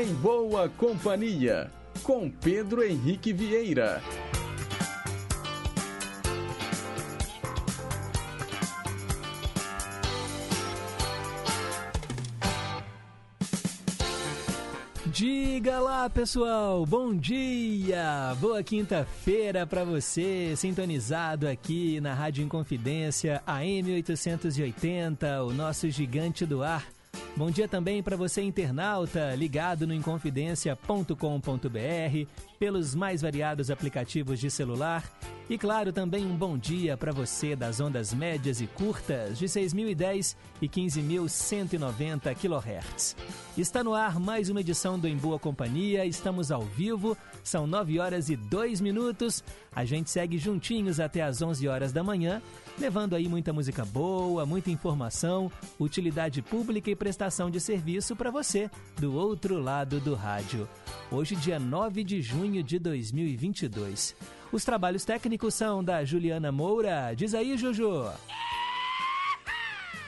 Em Boa Companhia, com Pedro Henrique Vieira. Diga lá, pessoal. Bom dia. Boa quinta-feira para você, sintonizado aqui na Rádio Inconfidência, AM 880, o nosso gigante do ar. Bom dia também para você, internauta, ligado no inconfidencia.com.br, pelos mais variados aplicativos de celular. E claro, também um bom dia para você das ondas médias e curtas de 6.010 e 15.190 kHz. Está no ar mais uma edição do Em Boa Companhia, estamos ao vivo, são 9 horas e 2 minutos. A gente segue juntinhos até as 11 horas da manhã, levando aí muita música boa, muita informação, utilidade pública e prestação de serviço para você do outro lado do rádio. Hoje, dia 9 de junho de 2022. Os trabalhos técnicos são da Juliana Moura. Diz aí, Juju.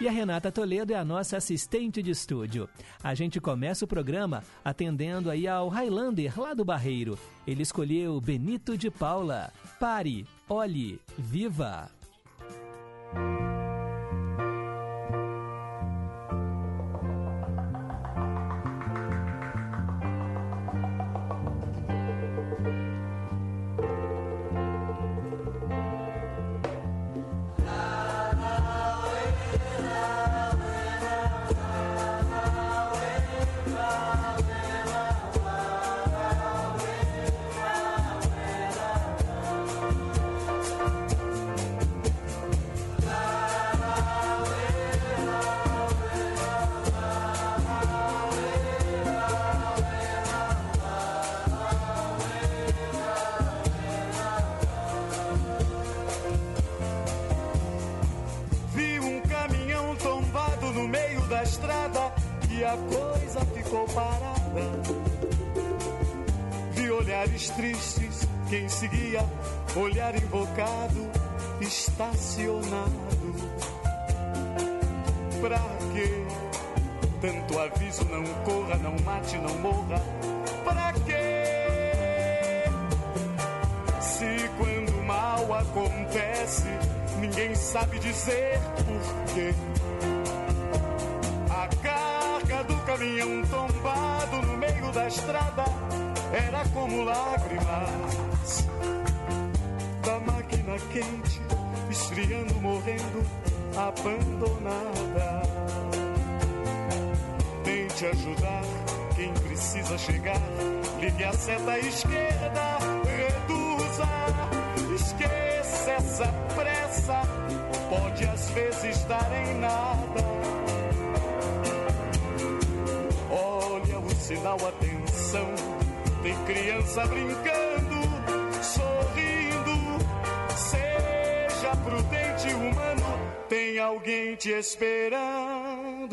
E a Renata Toledo é a nossa assistente de estúdio. A gente começa o programa atendendo aí ao Highlander lá do Barreiro. Ele escolheu Benito de Paula. Pare, olhe, viva. Olhares tristes, quem seguia, olhar invocado, estacionado. Pra quê? Tanto aviso, não corra, não mate, não morra. Pra quê? Se quando mal acontece, ninguém sabe dizer porquê. A carga do caminhão tombado no meio da estrada era como lágrimas da máquina quente, esfriando, morrendo, abandonada. Tente ajudar quem precisa chegar. Ligue a seta esquerda, reduza, esqueça essa pressa. Pode às vezes dar em nada. Olha o sinal, atenção. Tem criança brincando, sorrindo. Seja prudente, humano. Tem alguém te esperando.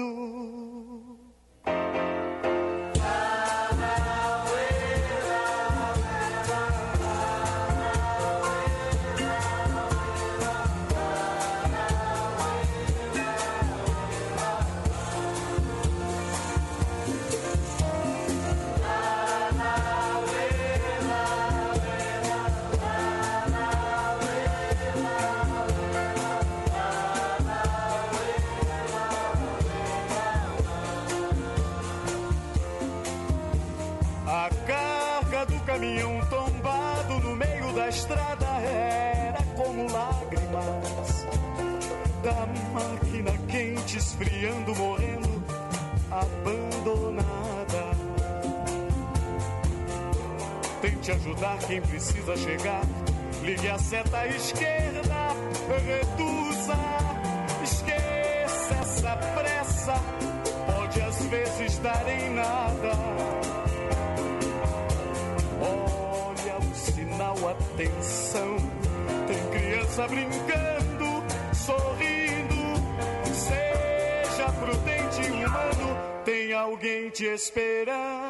Ajudar quem precisa chegar. Ligue a seta esquerda, reduza, esqueça essa pressa. Pode às vezes dar em nada. Olha o sinal, atenção. Tem criança brincando, sorrindo. Seja prudente, humano. Tem alguém te esperando.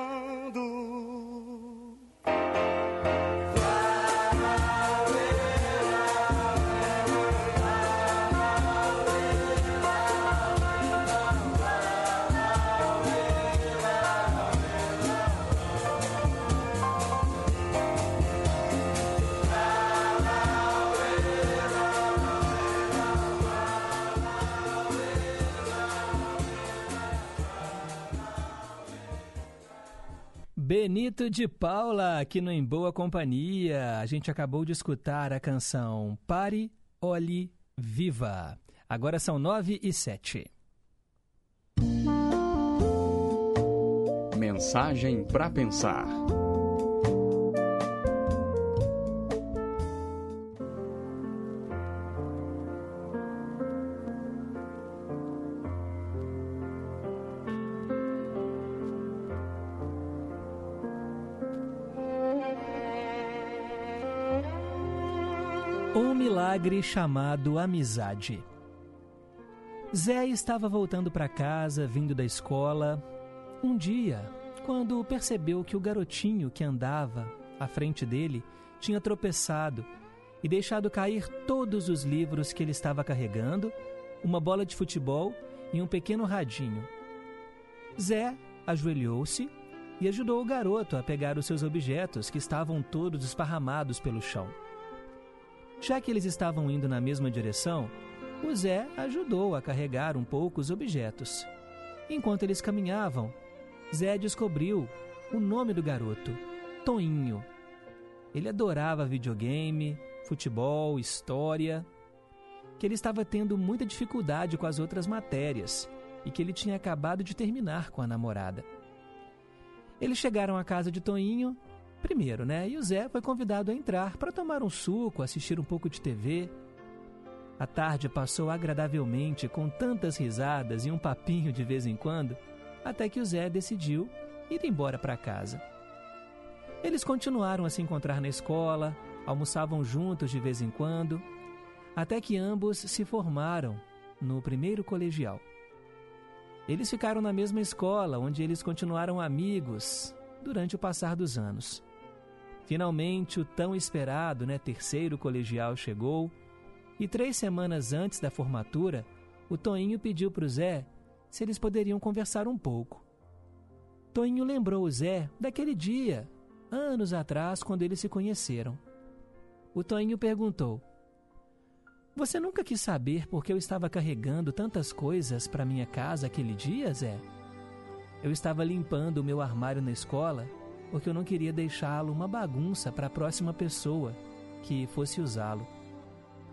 De Paula, aqui no Em Boa Companhia. A gente acabou de escutar a canção Pare, Olhe, Viva. Agora são nove e sete. Mensagem para pensar. Milagre chamado amizade. Zé estava voltando para casa, vindo da escola, um dia, quando percebeu que o garotinho que andava à frente dele tinha tropeçado e deixado cair todos os livros que ele estava carregando, uma bola de futebol e um pequeno radinho. Zé ajoelhou-se e ajudou o garoto a pegar os seus objetos que estavam todos esparramados pelo chão. Já que eles estavam indo na mesma direção, o Zé ajudou a carregar um pouco os objetos. Enquanto eles caminhavam, Zé descobriu o nome do garoto: Toinho. Ele adorava videogame, futebol, história, que ele estava tendo muita dificuldade com as outras matérias e que ele tinha acabado de terminar com a namorada. Eles chegaram à casa de Toinho primeiro, né? E o Zé foi convidado a entrar para tomar um suco, assistir um pouco de TV. A tarde passou agradavelmente com tantas risadas e um papinho de vez em quando até que o Zé decidiu ir embora para casa. Eles continuaram a se encontrar na escola, almoçavam juntos de vez em quando, até que ambos se formaram no primeiro colegial. Eles ficaram na mesma escola, onde eles continuaram amigos durante o passar dos anos. Finalmente, o tão esperado né, terceiro colegial chegou e três semanas antes da formatura, o Toinho pediu para o Zé se eles poderiam conversar um pouco. Toinho lembrou o Zé daquele dia, anos atrás, quando eles se conheceram. O Toinho perguntou: Você nunca quis saber por que eu estava carregando tantas coisas para minha casa aquele dia, Zé? Eu estava limpando o meu armário na escola porque eu não queria deixá-lo uma bagunça para a próxima pessoa que fosse usá-lo.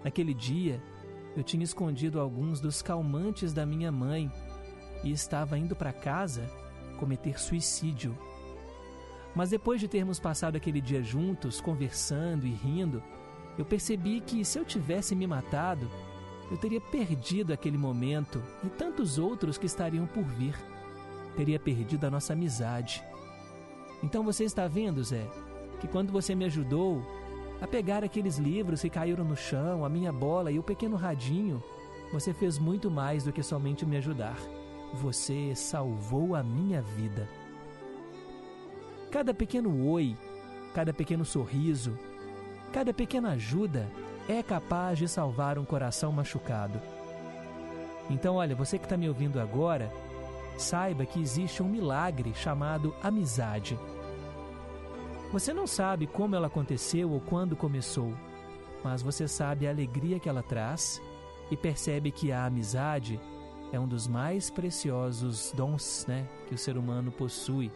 Naquele dia, eu tinha escondido alguns dos calmantes da minha mãe e estava indo para casa cometer suicídio. Mas depois de termos passado aquele dia juntos, conversando e rindo, eu percebi que se eu tivesse me matado, eu teria perdido aquele momento e tantos outros que estariam por vir. Teria perdido a nossa amizade. Então você está vendo, Zé, que quando você me ajudou a pegar aqueles livros que caíram no chão, a minha bola e o pequeno radinho, você fez muito mais do que somente me ajudar. Você salvou a minha vida. Cada pequeno oi, cada pequeno sorriso, cada pequena ajuda é capaz de salvar um coração machucado. Então, olha, você que está me ouvindo agora, saiba que existe um milagre chamado amizade. Você não sabe como ela aconteceu ou quando começou, mas você sabe a alegria que ela traz e percebe que a amizade é um dos mais preciosos dons né, que o ser humano possui.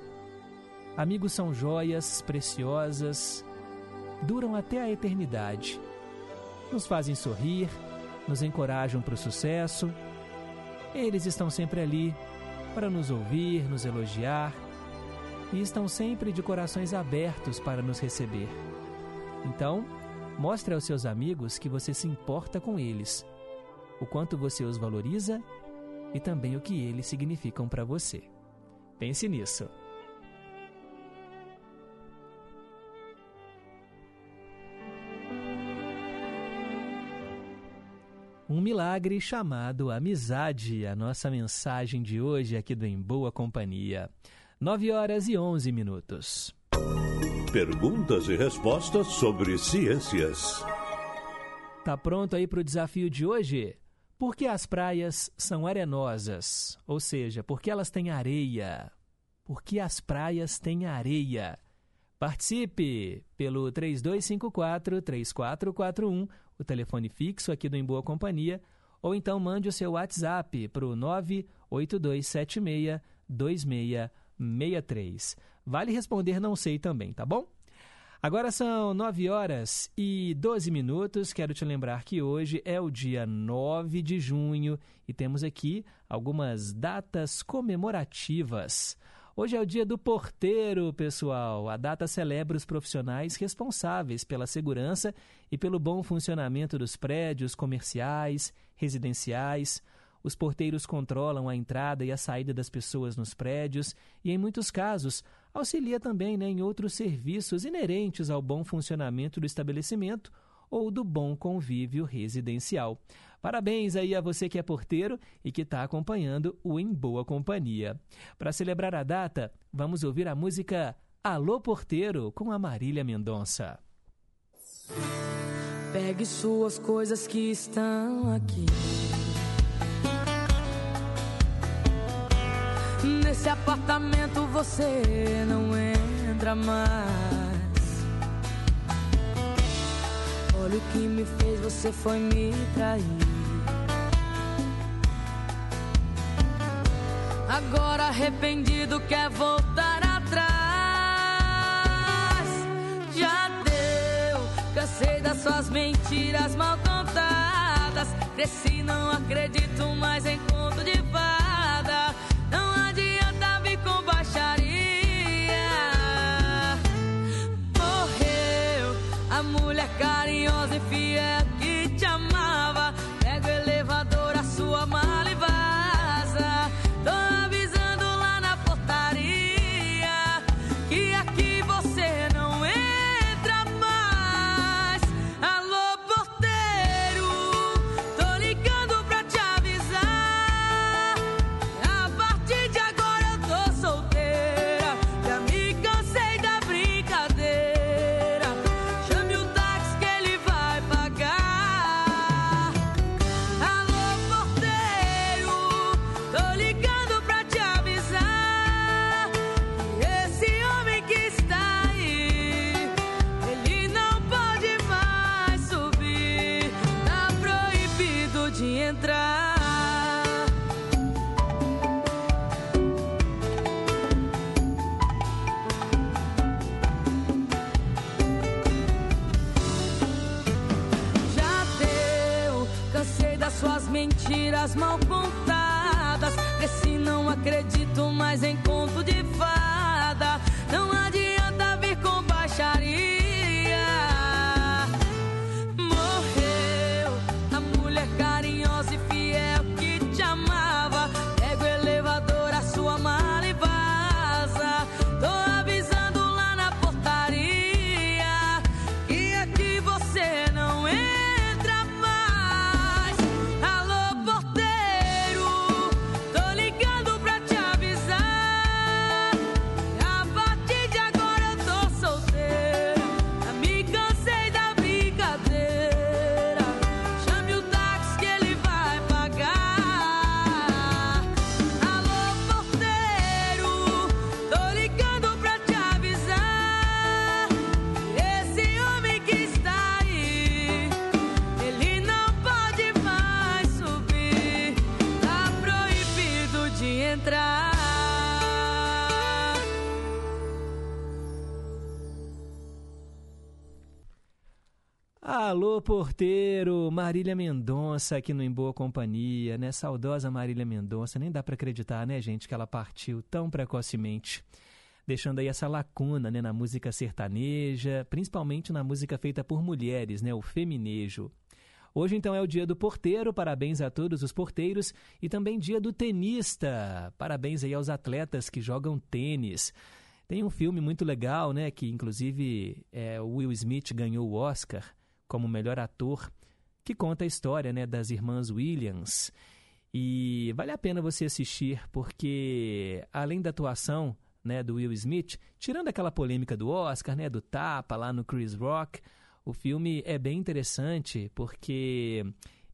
Amigos são joias preciosas, duram até a eternidade. Nos fazem sorrir, nos encorajam para o sucesso. Eles estão sempre ali para nos ouvir, nos elogiar e estão sempre de corações abertos para nos receber. Então, mostre aos seus amigos que você se importa com eles, o quanto você os valoriza e também o que eles significam para você. Pense nisso. Um milagre chamado amizade, a nossa mensagem de hoje aqui do Em Boa Companhia. 9 horas e 11 minutos. Perguntas e respostas sobre ciências. Tá pronto aí para o desafio de hoje? Por que as praias são arenosas? Ou seja, por que elas têm areia? Por que as praias têm areia? Participe pelo 3254-3441, o telefone fixo aqui do Em Boa Companhia, ou então mande o seu WhatsApp para o 98276 2663. Vale responder não sei também, tá bom? Agora são 9 horas e 12 minutos. Quero te lembrar que hoje é o dia 9 de junho e temos aqui algumas datas comemorativas. Hoje é o dia do porteiro, pessoal. A data celebra os profissionais responsáveis pela segurança e pelo bom funcionamento dos prédios comerciais, residenciais. Os porteiros controlam a entrada e a saída das pessoas nos prédios e, em muitos casos, auxilia também né, em outros serviços inerentes ao bom funcionamento do estabelecimento ou do bom convívio residencial. Parabéns aí a você que é porteiro e que está acompanhando o Em Boa Companhia. Para celebrar a data, vamos ouvir a música Alô Porteiro com a Marília Mendonça. Pegue suas coisas que estão aqui. Nesse apartamento você não entra mais. Olha o que me fez, você foi me trair. Agora arrependido quer voltar atrás. Já deu, cansei das suas mentiras mal contadas. Cresci, não acredito mais em conto de fada. Fiel mal contadas. Cresci, não acredito mais em conto de Alô, porteiro! Marília Mendonça aqui no Em Boa Companhia, né? Saudosa Marília Mendonça. Nem dá para acreditar, né, gente, que ela partiu tão precocemente. Deixando aí essa lacuna, né, na música sertaneja, principalmente na música feita por mulheres, né, o feminejo. Hoje, então, é o dia do porteiro, parabéns a todos os porteiros, e também dia do tenista, parabéns aí aos atletas que jogam tênis. Tem um filme muito legal, né, que inclusive é, o Will Smith ganhou o Oscar como melhor ator, que conta a história né, das irmãs Williams. E vale a pena você assistir, porque além da atuação né, do Will Smith, tirando aquela polêmica do Oscar, né, do tapa lá no Chris Rock, o filme é bem interessante porque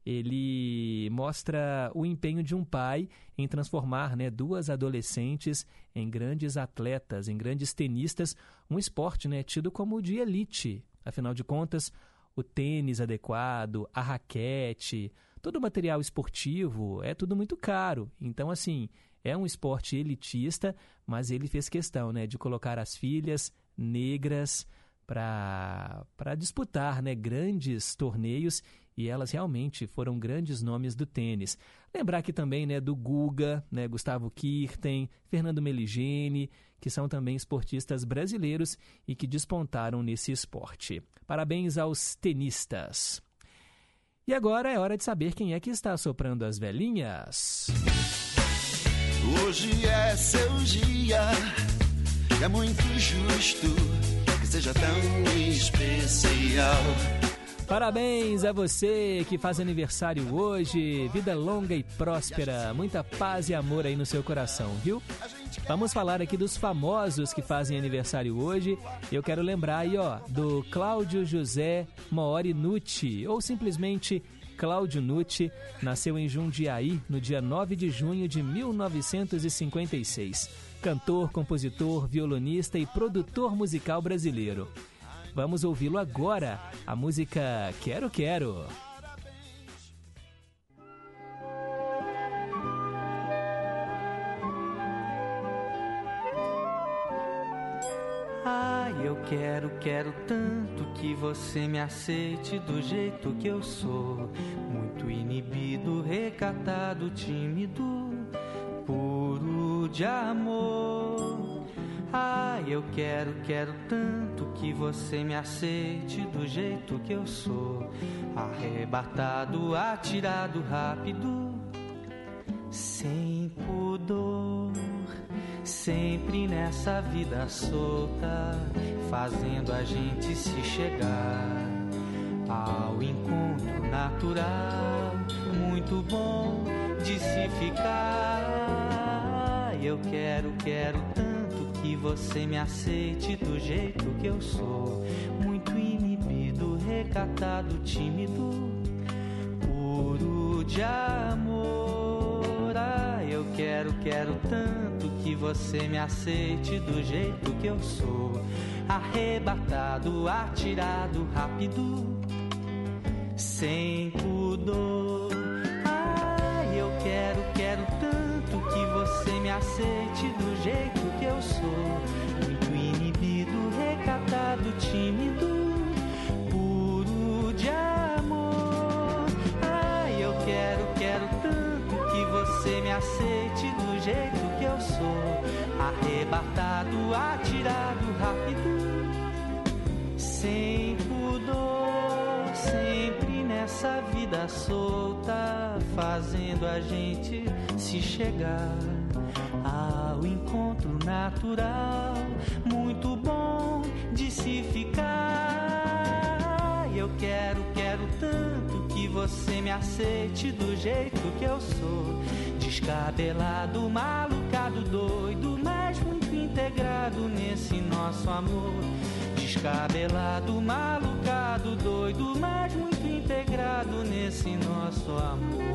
ele mostra o empenho de um pai em transformar né, duas adolescentes em grandes atletas, em grandes tenistas, um esporte né, tido como de elite. Afinal de contas, o tênis adequado, a raquete, todo o material esportivo é tudo muito caro. Então, assim, É um esporte elitista, mas ele fez questão né, de colocar as filhas negras para disputar né, grandes torneios e elas realmente foram grandes nomes do tênis. Lembrar aqui também né, do Guga, né, Gustavo Kirten, Fernando Meligeni, que são também esportistas brasileiros e que despontaram nesse esporte. Parabéns aos tenistas. E agora é hora de saber quem é que está soprando as velhinhas. Hoje é seu dia, é muito justo que seja tão especial. Parabéns a você que faz aniversário hoje. Vida longa e próspera. Muita paz e amor aí no seu coração, viu? Vamos falar aqui dos famosos que fazem aniversário hoje. Eu quero lembrar aí, ó, do Cláudio José Mori Nucci, ou simplesmente Cláudio Nucci, nasceu em Jundiaí no dia 9 de junho de 1956. Cantor, compositor, violonista e produtor musical brasileiro. Vamos ouvi-lo agora, a música Quero Quero. Ai, eu quero, quero tanto que você me aceite do jeito que eu sou. Muito inibido, recatado, tímido, puro de amor. Ai, eu quero, quero tanto que você me aceite do jeito que eu sou. Arrebatado, atirado, rápido, sem pudor. Sempre nessa vida solta, fazendo a gente se chegar ao encontro natural, muito bom de se ficar. Eu quero, quero tanto que você me aceite do jeito que eu sou, muito inibido, recatado, tímido, puro de amor. Ah, eu quero, quero tanto que você me aceite do jeito que eu sou, arrebatado, atirado, rápido, sem pudor. Sem pudor, sempre nessa vida solta, fazendo a gente se chegar ao encontro natural, muito bom de se ficar. Eu quero, quero tanto que você me aceite do jeito que eu sou, descabelado, malucado, doido, mas muito integrado nesse nosso amor. Descabelado, malucado, doido, mas muito integrado nesse nosso amor.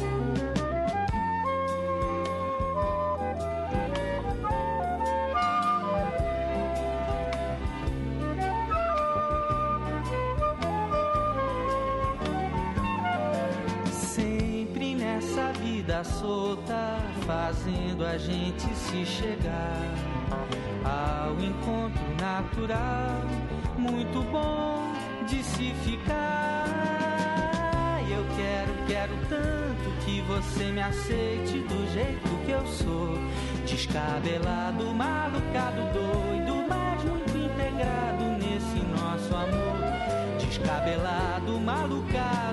Sempre nessa vida solta, fazendo a gente se chegar ao encontro natural, muito bom de se ficar. Eu quero, quero tanto que você me aceite do jeito que eu sou, descabelado, malucado, doido, mas muito integrado nesse nosso amor. Descabelado, malucado,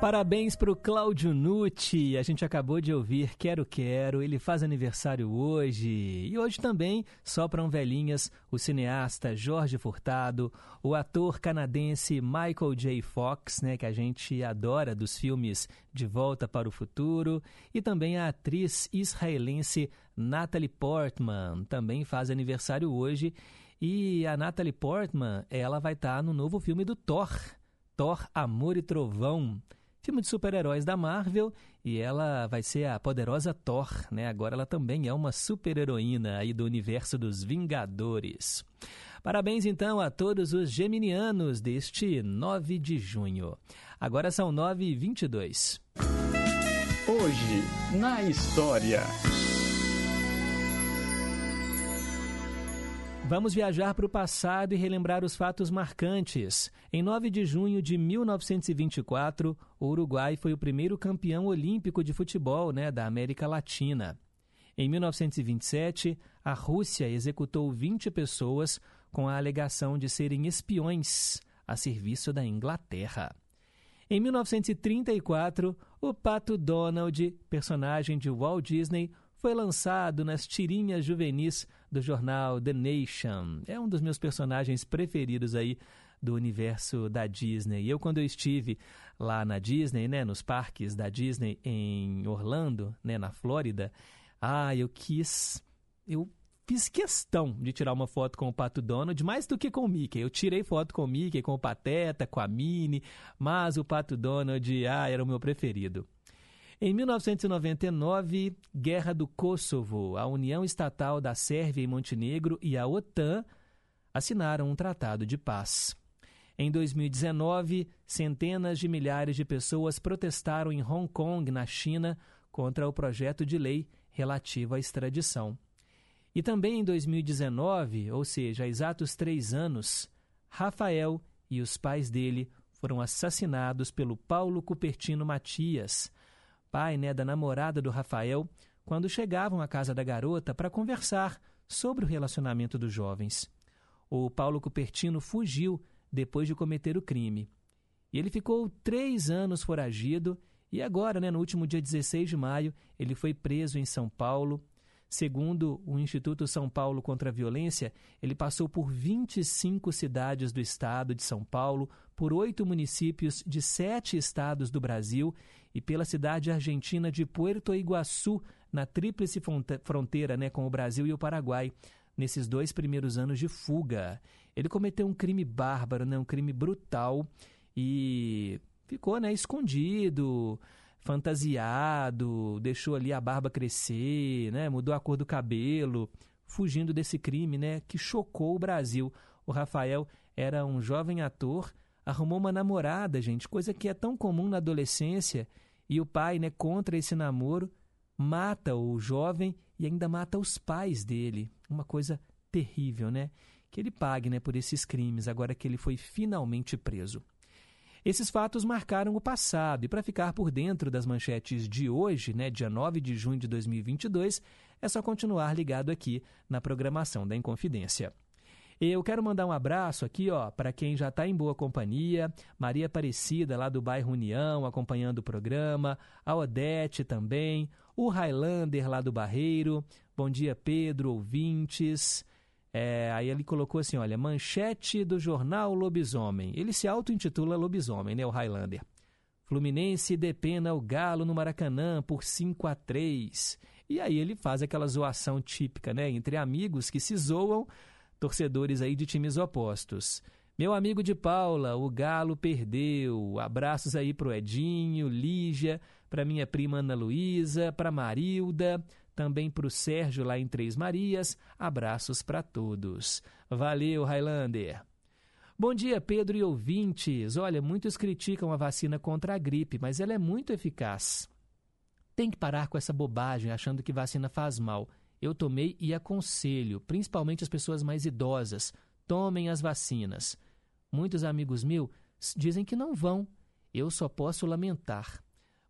Parabéns para o Cláudio Nucci. A gente acabou de ouvir Quero Quero. Ele faz aniversário hoje. E hoje também sopram velhinhas o cineasta Jorge Furtado, o ator canadense Michael J. Fox, né, que a gente adora dos filmes De Volta para o Futuro, e também a atriz israelense Natalie Portman, também faz aniversário hoje. E a Natalie Portman, ela vai estar no novo filme do Thor, Thor Amor e Trovão filme de super-heróis da Marvel, e ela vai ser a poderosa Thor, né? Agora ela também é uma super-heroína aí do universo dos Vingadores. Parabéns então a todos os geminianos deste 9 de junho. Agora são 9h22. Hoje, na história. Vamos viajar para o passado e relembrar os fatos marcantes. Em 9 de junho de 1924, o Uruguai foi o primeiro campeão olímpico de futebol né, da América Latina. Em 1927, a Rússia executou 20 pessoas com a alegação de serem espiões a serviço da Inglaterra. Em 1934, o Pato Donald, personagem de Walt Disney, foi lançado nas tirinhas juvenis do jornal The Nation. É um dos meus personagens preferidos aí do universo da Disney. Eu, quando eu estive lá na Disney, né, nos parques da Disney em Orlando, né, na Flórida, ah, eu quis, eu fiz questão de tirar uma foto com o Pato Donald, mais do que com o Mickey. Eu tirei foto com o Mickey, com o Pateta, com a Minnie, mas o Pato Donald, ah, era o meu preferido. Em 1999, Guerra do Kosovo, a União Estatal da Sérvia e Montenegro e a OTAN assinaram um tratado de paz. Em 2019, centenas de milhares de pessoas protestaram em Hong Kong, na China, contra o projeto de lei relativo à extradição. E também em 2019, ou seja, há exatos três anos, Rafael e os pais dele foram assassinados pelo Paulo Cupertino Matias, pai né, da namorada do Rafael, quando chegavam à casa da garota para conversar sobre o relacionamento dos jovens. O Paulo Cupertino fugiu depois de cometer o crime. E ele ficou três anos foragido e agora, né, no último dia 16 de maio, ele foi preso em São Paulo Segundo o Instituto São Paulo contra a Violência, ele passou por 25 cidades do estado de São Paulo, por oito municípios de sete estados do Brasil e pela cidade argentina de Puerto Iguaçu, na tríplice fronteira né, com o Brasil e o Paraguai, nesses dois primeiros anos de fuga. Ele cometeu um crime bárbaro, né, um crime brutal e ficou né, escondido fantasiado, deixou ali a barba crescer, né? mudou a cor do cabelo, fugindo desse crime né? que chocou o Brasil. O Rafael era um jovem ator, arrumou uma namorada, gente, coisa que é tão comum na adolescência, e o pai, né, contra esse namoro, mata o jovem e ainda mata os pais dele. Uma coisa terrível, né? Que ele pague né, por esses crimes, agora que ele foi finalmente preso. Esses fatos marcaram o passado e para ficar por dentro das manchetes de hoje, né, dia 9 de junho de 2022, é só continuar ligado aqui na programação da Inconfidência. Eu quero mandar um abraço aqui, ó, para quem já está em boa companhia, Maria Aparecida, lá do bairro União, acompanhando o programa, a Odete também, o Highlander, lá do Barreiro, bom dia, Pedro, ouvintes, é, aí ele colocou assim: olha, manchete do jornal Lobisomem. Ele se auto-intitula Lobisomem, né? O Highlander. Fluminense depena o Galo no Maracanã por 5 a 3 E aí ele faz aquela zoação típica, né? Entre amigos que se zoam, torcedores aí de times opostos. Meu amigo de Paula, o Galo perdeu. Abraços aí pro Edinho, Lígia, para minha prima Ana Luísa, para Marilda, também para o Sérgio lá em Três Marias. Abraços para todos. Valeu, Highlander. Bom dia, Pedro e ouvintes. Olha, muitos criticam a vacina contra a gripe, mas ela é muito eficaz. Tem que parar com essa bobagem achando que vacina faz mal. Eu tomei e aconselho, principalmente as pessoas mais idosas, tomem as vacinas. Muitos amigos meus dizem que não vão. Eu só posso lamentar.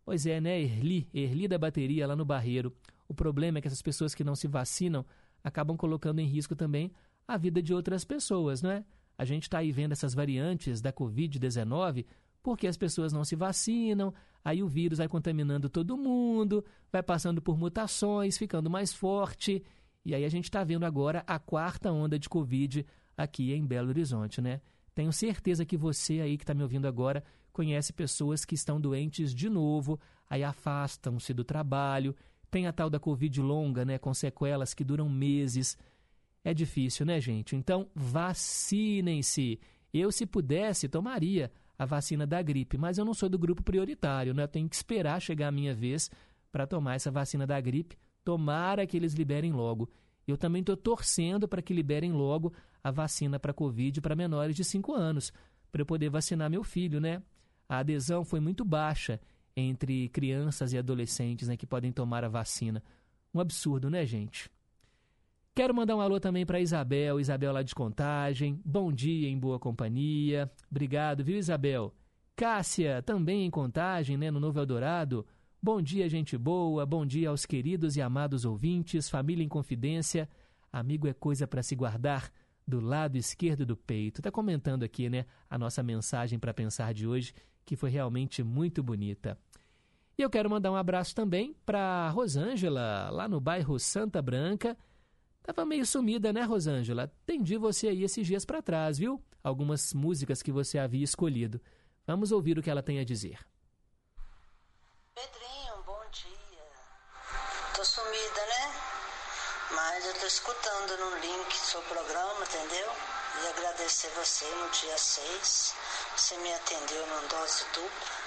Pois é, né, Erli, Erli da bateria lá no Barreiro. O problema é que essas pessoas que não se vacinam acabam colocando em risco também a vida de outras pessoas, não é? A gente está aí vendo essas variantes da Covid-19 porque as pessoas não se vacinam, aí o vírus vai contaminando todo mundo, vai passando por mutações, ficando mais forte. E aí a gente está vendo agora a quarta onda de Covid aqui em Belo Horizonte, né? Tenho certeza que você aí que está me ouvindo agora conhece pessoas que estão doentes de novo, aí afastam-se do trabalho, tem a tal da Covid longa, né, com sequelas que duram meses. É difícil, né, gente? Então, vacinem-se. Eu, se pudesse, tomaria a vacina da gripe, mas eu não sou do grupo prioritário, né? Eu tenho que esperar chegar a minha vez para tomar essa vacina da gripe. Tomara que eles liberem logo. Eu também estou torcendo para que liberem logo a vacina para Covid para menores de 5 anos, para eu poder vacinar meu filho, né? A adesão foi muito baixa entre crianças e adolescentes né, que podem tomar a vacina. Um absurdo, né, gente? Quero mandar um alô também para Isabel, Isabel lá de Contagem. Bom dia em boa companhia. Obrigado, viu, Isabel? Cássia, também em Contagem, né, no Novo Eldorado. Bom dia, gente boa. Bom dia aos queridos e amados ouvintes, família em confidência. Amigo é coisa para se guardar do lado esquerdo do peito. Tá comentando aqui, né, a nossa mensagem para pensar de hoje, que foi realmente muito bonita. E eu quero mandar um abraço também para Rosângela, lá no bairro Santa Branca. Tava meio sumida, né, Rosângela? Atendi você aí esses dias para trás, viu? Algumas músicas que você havia escolhido. Vamos ouvir o que ela tem a dizer. Pedrinho, bom dia. Tô sumida, né? Mas eu tô escutando no link seu programa, entendeu? E agradecer você no dia 6. Você me atendeu numa dose dupla.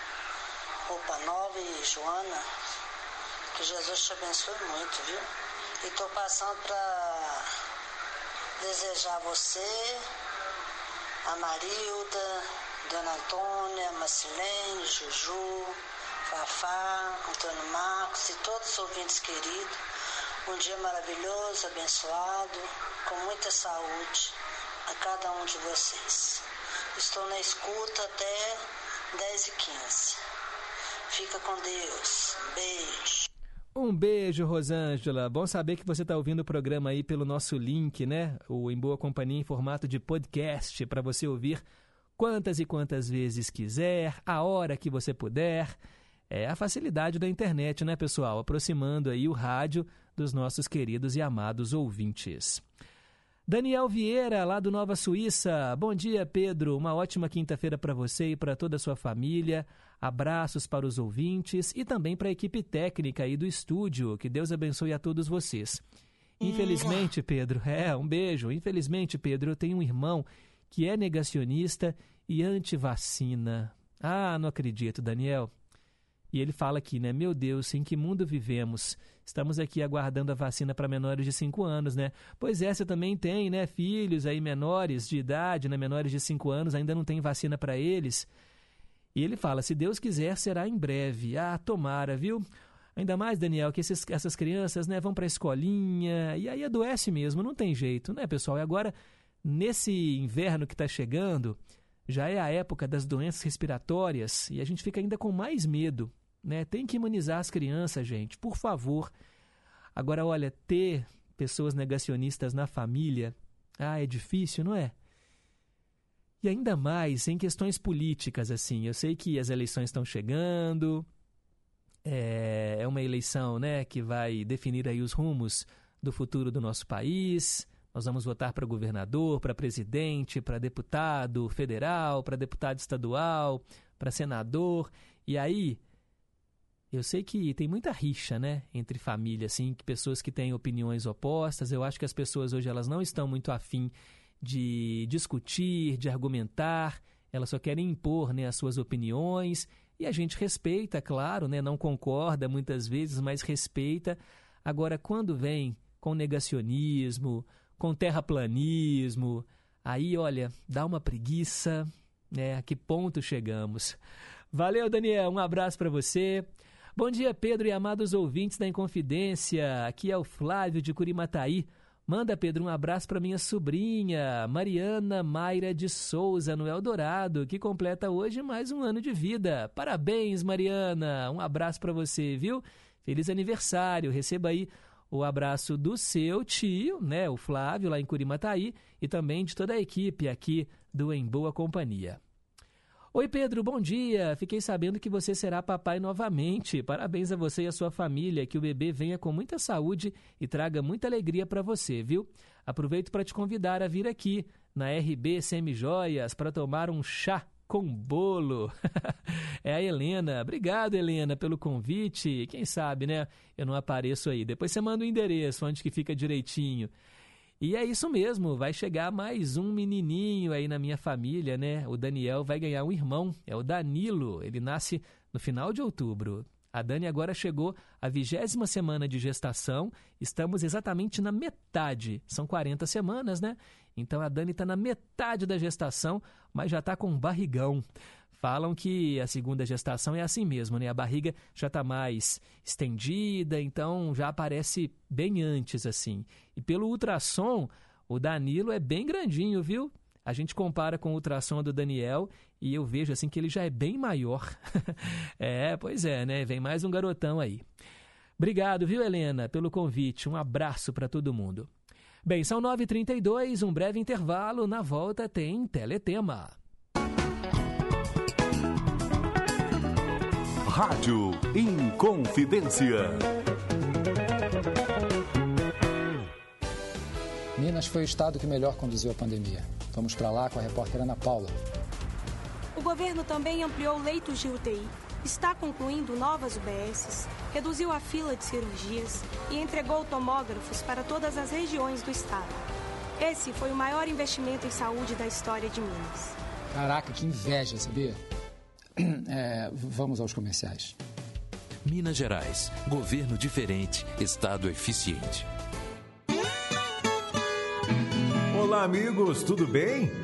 Roupa Nova e Joana. Que Jesus te abençoe muito, viu? E tô passando para desejar a você, a Marilda, Dona Antônia, Macilene, Juju, Fafá, Antônio Marcos e todos os ouvintes queridos. Um dia maravilhoso, abençoado, com muita saúde a cada um de vocês. Estou na escuta até 10 e 15. Fica com Deus. Beijo. Um beijo, Rosângela. Bom saber que você está ouvindo o programa aí pelo nosso link, né? O Em Boa Companhia em formato de podcast para você ouvir quantas e quantas vezes quiser, a hora que você puder. É a facilidade da internet, né, pessoal? Aproximando aí o rádio dos nossos queridos e amados ouvintes. Daniel Vieira, lá do Nova Suíça. Bom dia, Pedro. Uma ótima quinta-feira para você e para toda a sua família. Abraços para os ouvintes e também para a equipe técnica aí do estúdio. Que Deus abençoe a todos vocês. Infelizmente, Pedro, é, um beijo. Infelizmente, Pedro, eu tenho um irmão que é negacionista e anti-vacina. Ah, não acredito, Daniel. E ele fala aqui, né? Meu Deus, em que mundo vivemos? Estamos aqui aguardando a vacina para menores de 5 anos, né? Pois é, você também tem, né? Filhos aí menores de idade, né? Menores de 5 anos, ainda não tem vacina para eles. E ele fala: se Deus quiser, será em breve. Ah, tomara, viu? Ainda mais, Daniel, que esses, essas crianças né, vão para a escolinha e aí adoece mesmo, não tem jeito, né, pessoal? E agora, nesse inverno que está chegando, já é a época das doenças respiratórias e a gente fica ainda com mais medo né? Tem que imunizar as crianças, gente, por favor. Agora, olha, ter pessoas negacionistas na família, ah, é difícil, não é? E ainda mais em questões políticas, assim. Eu sei que as eleições estão chegando, é, é uma eleição né, que vai definir aí os rumos do futuro do nosso país. Nós vamos votar para governador, para presidente, para deputado federal, para deputado estadual, para senador. E aí, eu sei que tem muita rixa, né, entre família, assim, que pessoas que têm opiniões opostas. Eu acho que as pessoas hoje elas não estão muito afim de discutir, de argumentar. Elas só querem impor, né, as suas opiniões. E a gente respeita, claro, né, não concorda muitas vezes, mas respeita. Agora, quando vem com negacionismo, com terraplanismo, aí, olha, dá uma preguiça, né? A que ponto chegamos? Valeu, Daniel. Um abraço para você. Bom dia, Pedro e amados ouvintes da Inconfidência. Aqui é o Flávio de Curimataí. Manda, Pedro, um abraço para minha sobrinha, Mariana Mayra de Souza, no Eldorado, que completa hoje mais um ano de vida. Parabéns, Mariana. Um abraço para você, viu? Feliz aniversário. Receba aí o abraço do seu tio, né, o Flávio, lá em Curimataí, e também de toda a equipe aqui do Em Boa Companhia. Oi, Pedro, bom dia. Fiquei sabendo que você será papai novamente. Parabéns a você e a sua família. Que o bebê venha com muita saúde e traga muita alegria para você, viu? Aproveito para te convidar a vir aqui na RB Semijoias para tomar um chá com bolo. é a Helena. Obrigado, Helena, pelo convite. Quem sabe, né? Eu não apareço aí. Depois você manda o endereço, onde que fica direitinho. E é isso mesmo, vai chegar mais um menininho aí na minha família, né? O Daniel vai ganhar um irmão, é o Danilo. Ele nasce no final de outubro. A Dani agora chegou à vigésima semana de gestação, estamos exatamente na metade, são 40 semanas, né? Então a Dani está na metade da gestação, mas já está com um barrigão. Falam que a segunda gestação é assim mesmo, né? A barriga já está mais estendida, então já aparece bem antes, assim. E pelo ultrassom, o Danilo é bem grandinho, viu? A gente compara com o ultrassom do Daniel e eu vejo assim que ele já é bem maior. é, pois é, né? Vem mais um garotão aí. Obrigado, viu, Helena, pelo convite. Um abraço para todo mundo. Bem, são 9h32, um breve intervalo. Na volta tem Teletema. Rádio Inconfidência. Minas foi o estado que melhor conduziu a pandemia. Vamos para lá com a repórter Ana Paula. O governo também ampliou leitos de UTI, está concluindo novas UBSs, reduziu a fila de cirurgias e entregou tomógrafos para todas as regiões do estado. Esse foi o maior investimento em saúde da história de Minas. Caraca, que inveja, sabia? É, vamos aos comerciais. Minas Gerais. Governo diferente. Estado eficiente. Olá, amigos, tudo bem?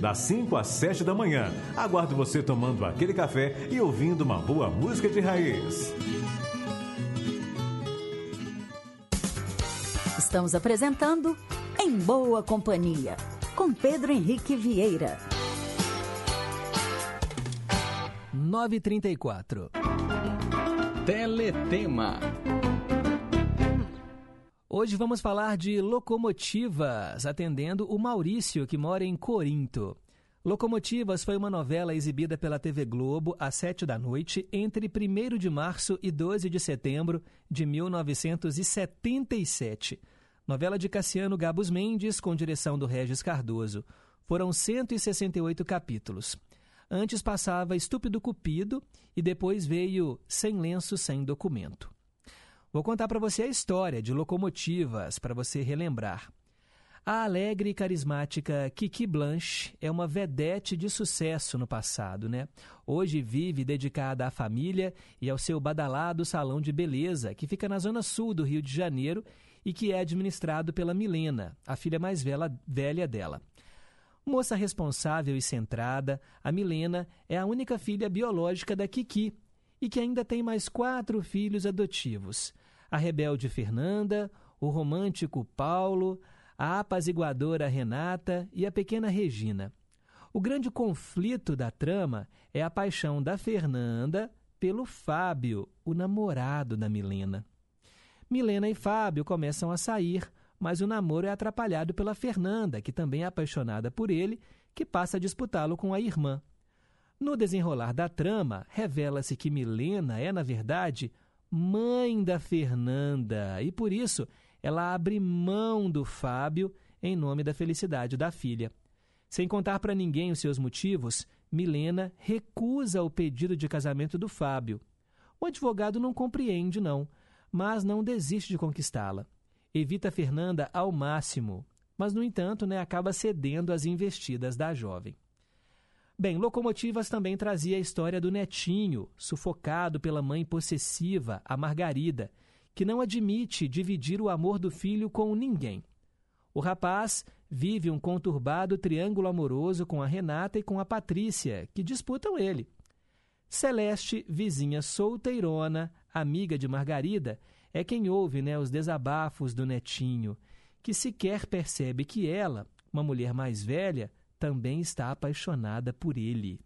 das 5 às 7 da manhã. Aguardo você tomando aquele café e ouvindo uma boa música de raiz. Estamos apresentando Em Boa Companhia, com Pedro Henrique Vieira. 934. Teletema. Hoje vamos falar de locomotivas, atendendo o Maurício, que mora em Corinto. Locomotivas foi uma novela exibida pela TV Globo às sete da noite entre 1 de março e 12 de setembro de 1977. Novela de Cassiano Gabus Mendes, com direção do Regis Cardoso. Foram 168 capítulos. Antes passava Estúpido Cupido e depois veio Sem Lenço, Sem Documento. Vou contar para você a história de locomotivas para você relembrar. A alegre e carismática Kiki Blanche é uma vedete de sucesso no passado, né? Hoje vive dedicada à família e ao seu badalado salão de beleza, que fica na zona sul do Rio de Janeiro e que é administrado pela Milena, a filha mais velha, velha dela. Moça responsável e centrada, a Milena é a única filha biológica da Kiki e que ainda tem mais quatro filhos adotivos: a rebelde Fernanda, o romântico Paulo, a apaziguadora Renata e a pequena Regina. O grande conflito da trama é a paixão da Fernanda pelo Fábio, o namorado da Milena. Milena e Fábio começam a sair, mas o namoro é atrapalhado pela Fernanda, que também é apaixonada por ele, que passa a disputá-lo com a irmã. No desenrolar da trama, revela-se que Milena é, na verdade, mãe da Fernanda e, por isso, ela abre mão do Fábio em nome da felicidade da filha. Sem contar para ninguém os seus motivos, Milena recusa o pedido de casamento do Fábio. O advogado não compreende, não, mas não desiste de conquistá-la. Evita Fernanda ao máximo, mas, no entanto, né, acaba cedendo às investidas da jovem. Bem, Locomotivas também trazia a história do netinho, sufocado pela mãe possessiva, a Margarida, que não admite dividir o amor do filho com ninguém. O rapaz vive um conturbado triângulo amoroso com a Renata e com a Patrícia, que disputam ele. Celeste, vizinha solteirona, amiga de Margarida, é quem ouve né, os desabafos do netinho, que sequer percebe que ela, uma mulher mais velha, também está apaixonada por ele.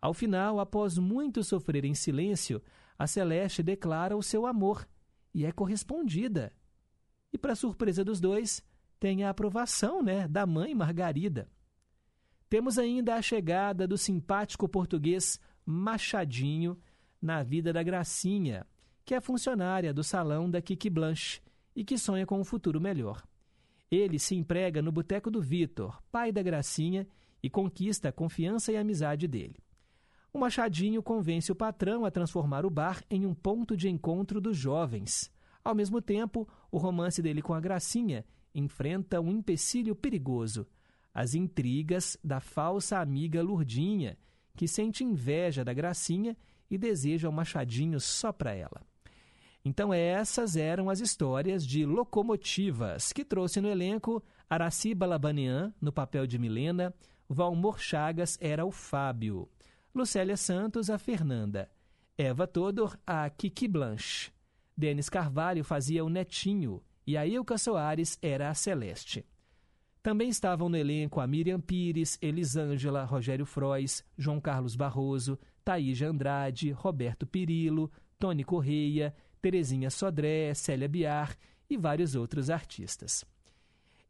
Ao final, após muito sofrer em silêncio, a Celeste declara o seu amor e é correspondida. E, para surpresa dos dois, tem a aprovação né, da mãe Margarida. Temos ainda a chegada do simpático português Machadinho na vida da Gracinha, que é funcionária do salão da Kiki Blanche e que sonha com um futuro melhor. Ele se emprega no boteco do Vitor, pai da Gracinha, e conquista a confiança e amizade dele. O Machadinho convence o patrão a transformar o bar em um ponto de encontro dos jovens. Ao mesmo tempo, o romance dele com a Gracinha enfrenta um empecilho perigoso: as intrigas da falsa amiga Lurdinha, que sente inveja da Gracinha e deseja o Machadinho só para ela. Então, essas eram as histórias de locomotivas que trouxe no elenco Araci Balabanian, no papel de Milena, Valmor Chagas era o Fábio, Lucélia Santos, a Fernanda, Eva Todor, a Kiki Blanche, Denis Carvalho fazia o Netinho e a Ilka Soares era a Celeste. Também estavam no elenco a Miriam Pires, Elisângela, Rogério Frois, João Carlos Barroso, Thaíja Andrade, Roberto Pirillo, Tony Correia, Terezinha Sodré, Célia Biar e vários outros artistas.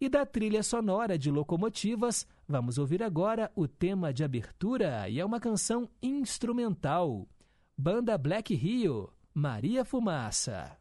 E da trilha sonora de Locomotivas, vamos ouvir agora o tema de abertura e é uma canção instrumental. Banda Black Rio, Maria Fumaça.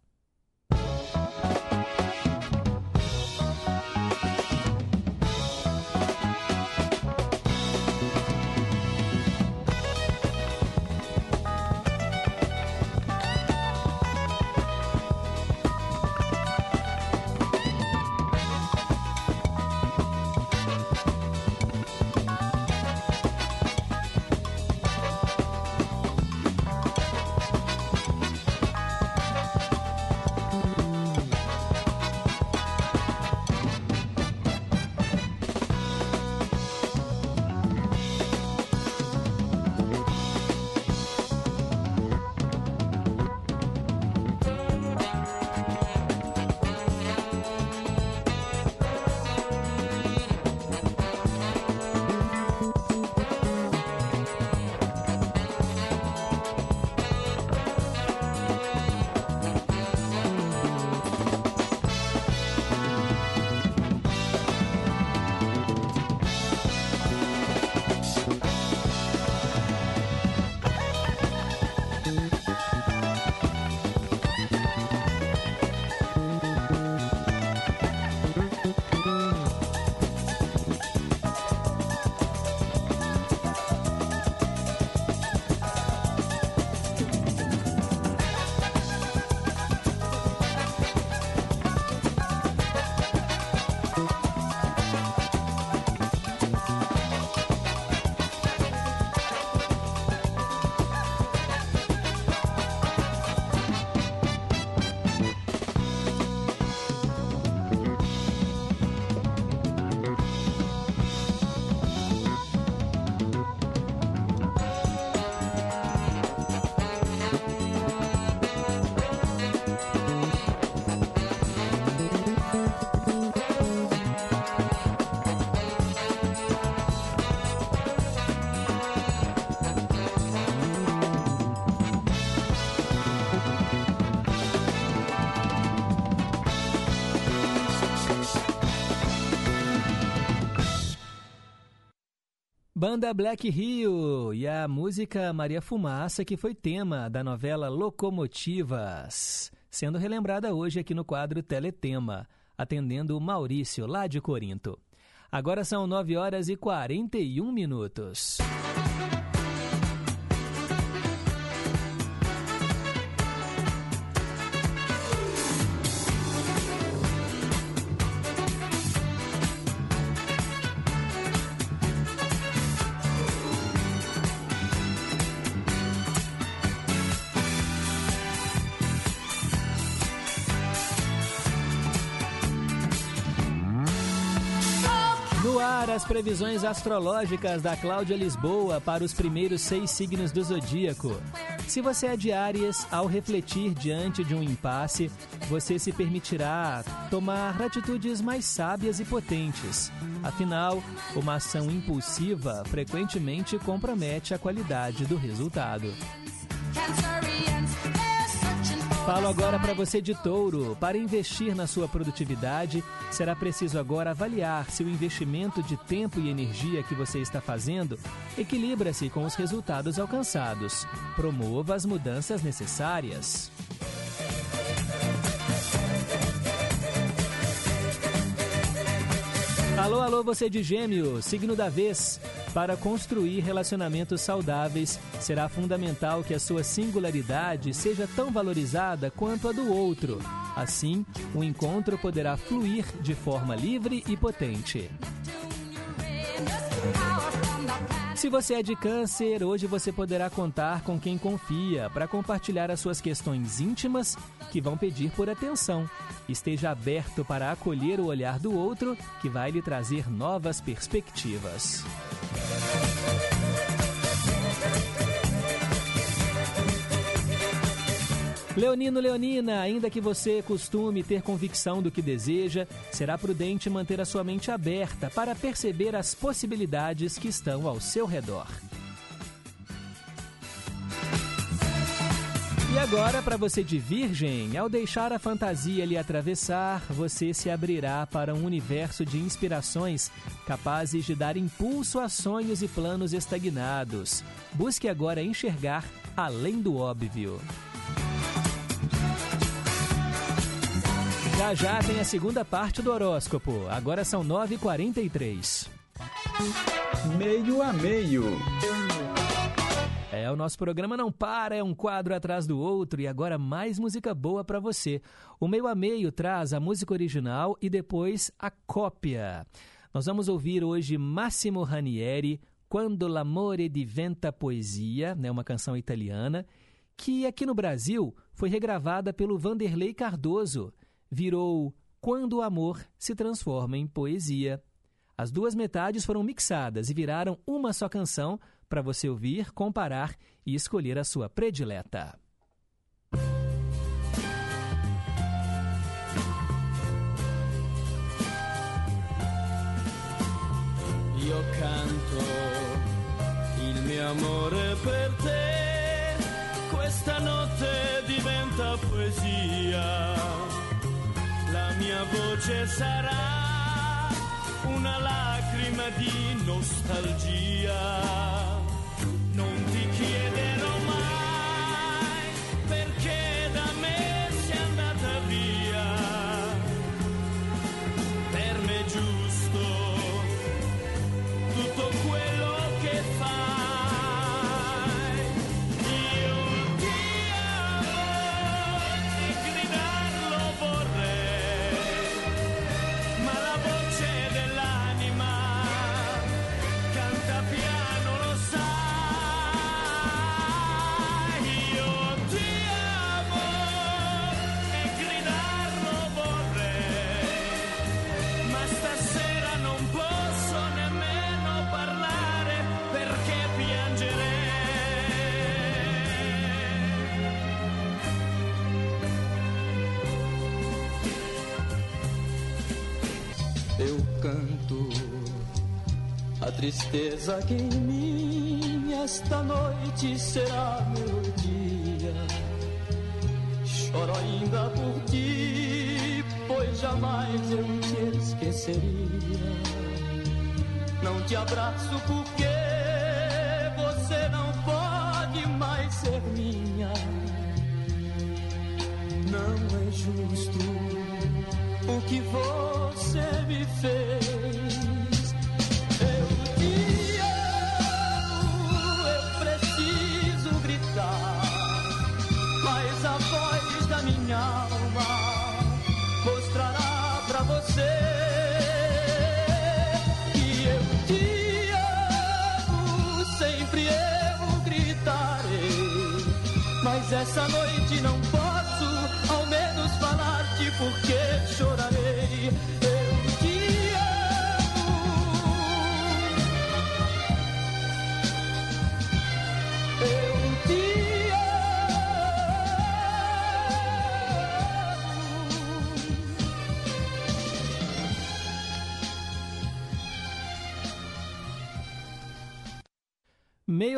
Banda Black Rio e a música Maria Fumaça, que foi tema da novela Locomotivas, sendo relembrada hoje aqui no quadro Teletema, atendendo Maurício, lá de Corinto. Agora são 9 horas e 41 minutos. As previsões astrológicas da Cláudia Lisboa para os primeiros seis signos do zodíaco. Se você é de Áries, ao refletir diante de um impasse, você se permitirá tomar atitudes mais sábias e potentes. Afinal, uma ação impulsiva frequentemente compromete a qualidade do resultado. Falo agora para você de touro. Para investir na sua produtividade, será preciso agora avaliar se o investimento de tempo e energia que você está fazendo equilibra-se com os resultados alcançados. Promova as mudanças necessárias. Alô, alô, você de gêmeo, signo da vez. Para construir relacionamentos saudáveis, será fundamental que a sua singularidade seja tão valorizada quanto a do outro. Assim, o encontro poderá fluir de forma livre e potente. Se você é de câncer, hoje você poderá contar com quem confia para compartilhar as suas questões íntimas que vão pedir por atenção. Esteja aberto para acolher o olhar do outro, que vai lhe trazer novas perspectivas. Leonino Leonina, ainda que você costume ter convicção do que deseja, será prudente manter a sua mente aberta para perceber as possibilidades que estão ao seu redor. E agora, para você de Virgem, ao deixar a fantasia lhe atravessar, você se abrirá para um universo de inspirações capazes de dar impulso a sonhos e planos estagnados. Busque agora enxergar além do óbvio. Já já tem a segunda parte do horóscopo. Agora são 9h43. Meio a meio. É, o nosso programa não para, é um quadro atrás do outro e agora mais música boa para você. O meio a meio traz a música original e depois a cópia. Nós vamos ouvir hoje Massimo Ranieri, Quando l'amore diventa poesia, né, uma canção italiana, que aqui no Brasil foi regravada pelo Vanderlei Cardoso virou Quando o Amor se Transforma em Poesia. As duas metades foram mixadas e viraram uma só canção para você ouvir, comparar e escolher a sua predileta. Io canto il mio amore per te, questa notte diventa poesia voce sarà una lacrima di nostalgia. Tristeza que em mim esta noite será melodia. Choro ainda por ti, pois jamais eu te esqueceria. Não te abraço porque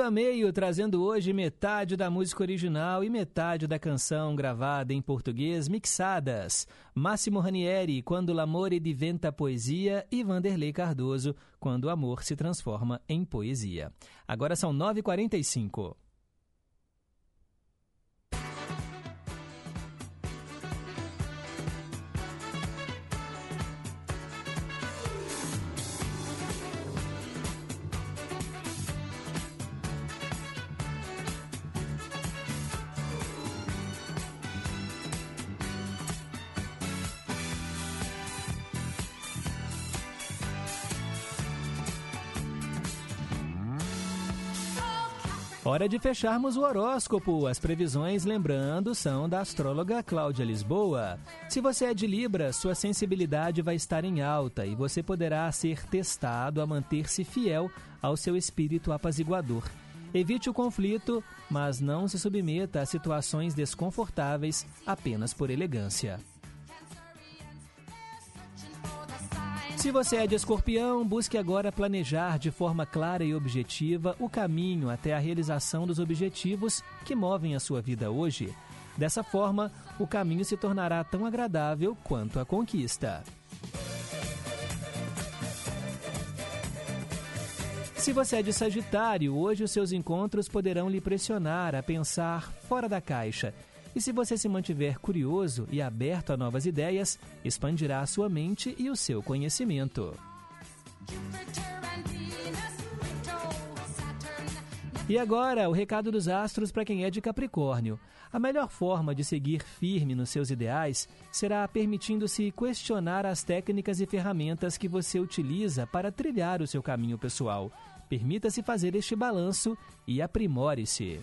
a meio, trazendo hoje metade da música original e metade da canção gravada em português mixadas. Máximo Ranieri, Quando l'amore diventa poesia, e Vanderlei Cardoso, Quando o amor se transforma em poesia. Agora são 9h45. Hora de fecharmos o horóscopo. As previsões, lembrando, são da astróloga Cláudia Lisboa. Se você é de Libra, sua sensibilidade vai estar em alta e você poderá ser testado a manter-se fiel ao seu espírito apaziguador. Evite o conflito, mas não se submeta a situações desconfortáveis apenas por elegância. Se você é de escorpião, busque agora planejar de forma clara e objetiva o caminho até a realização dos objetivos que movem a sua vida hoje. Dessa forma, o caminho se tornará tão agradável quanto a conquista. Se você é de Sagitário, hoje os seus encontros poderão lhe pressionar a pensar fora da caixa e se você se mantiver curioso e aberto a novas ideias, expandirá a sua mente e o seu conhecimento. E agora, o recado dos astros para quem é de Capricórnio. A melhor forma de seguir firme nos seus ideais será permitindo-se questionar as técnicas e ferramentas que você utiliza para trilhar o seu caminho pessoal. Permita-se fazer este balanço e aprimore-se.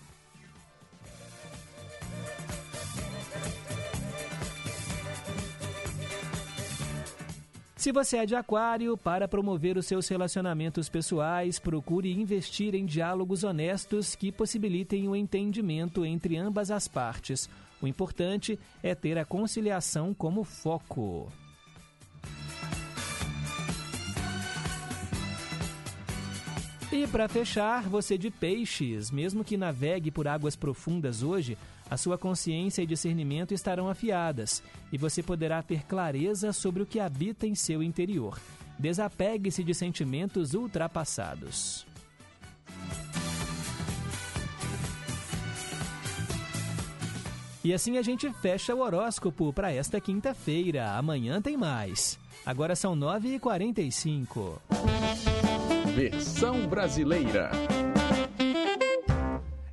Se você é de Aquário, para promover os seus relacionamentos pessoais, procure investir em diálogos honestos que possibilitem o entendimento entre ambas as partes. O importante é ter a conciliação como foco. E para fechar, você de peixes, mesmo que navegue por águas profundas hoje, a sua consciência e discernimento estarão afiadas e você poderá ter clareza sobre o que habita em seu interior. Desapegue-se de sentimentos ultrapassados. E assim a gente fecha o horóscopo para esta quinta-feira. Amanhã tem mais. Agora são 9h45. Versão brasileira.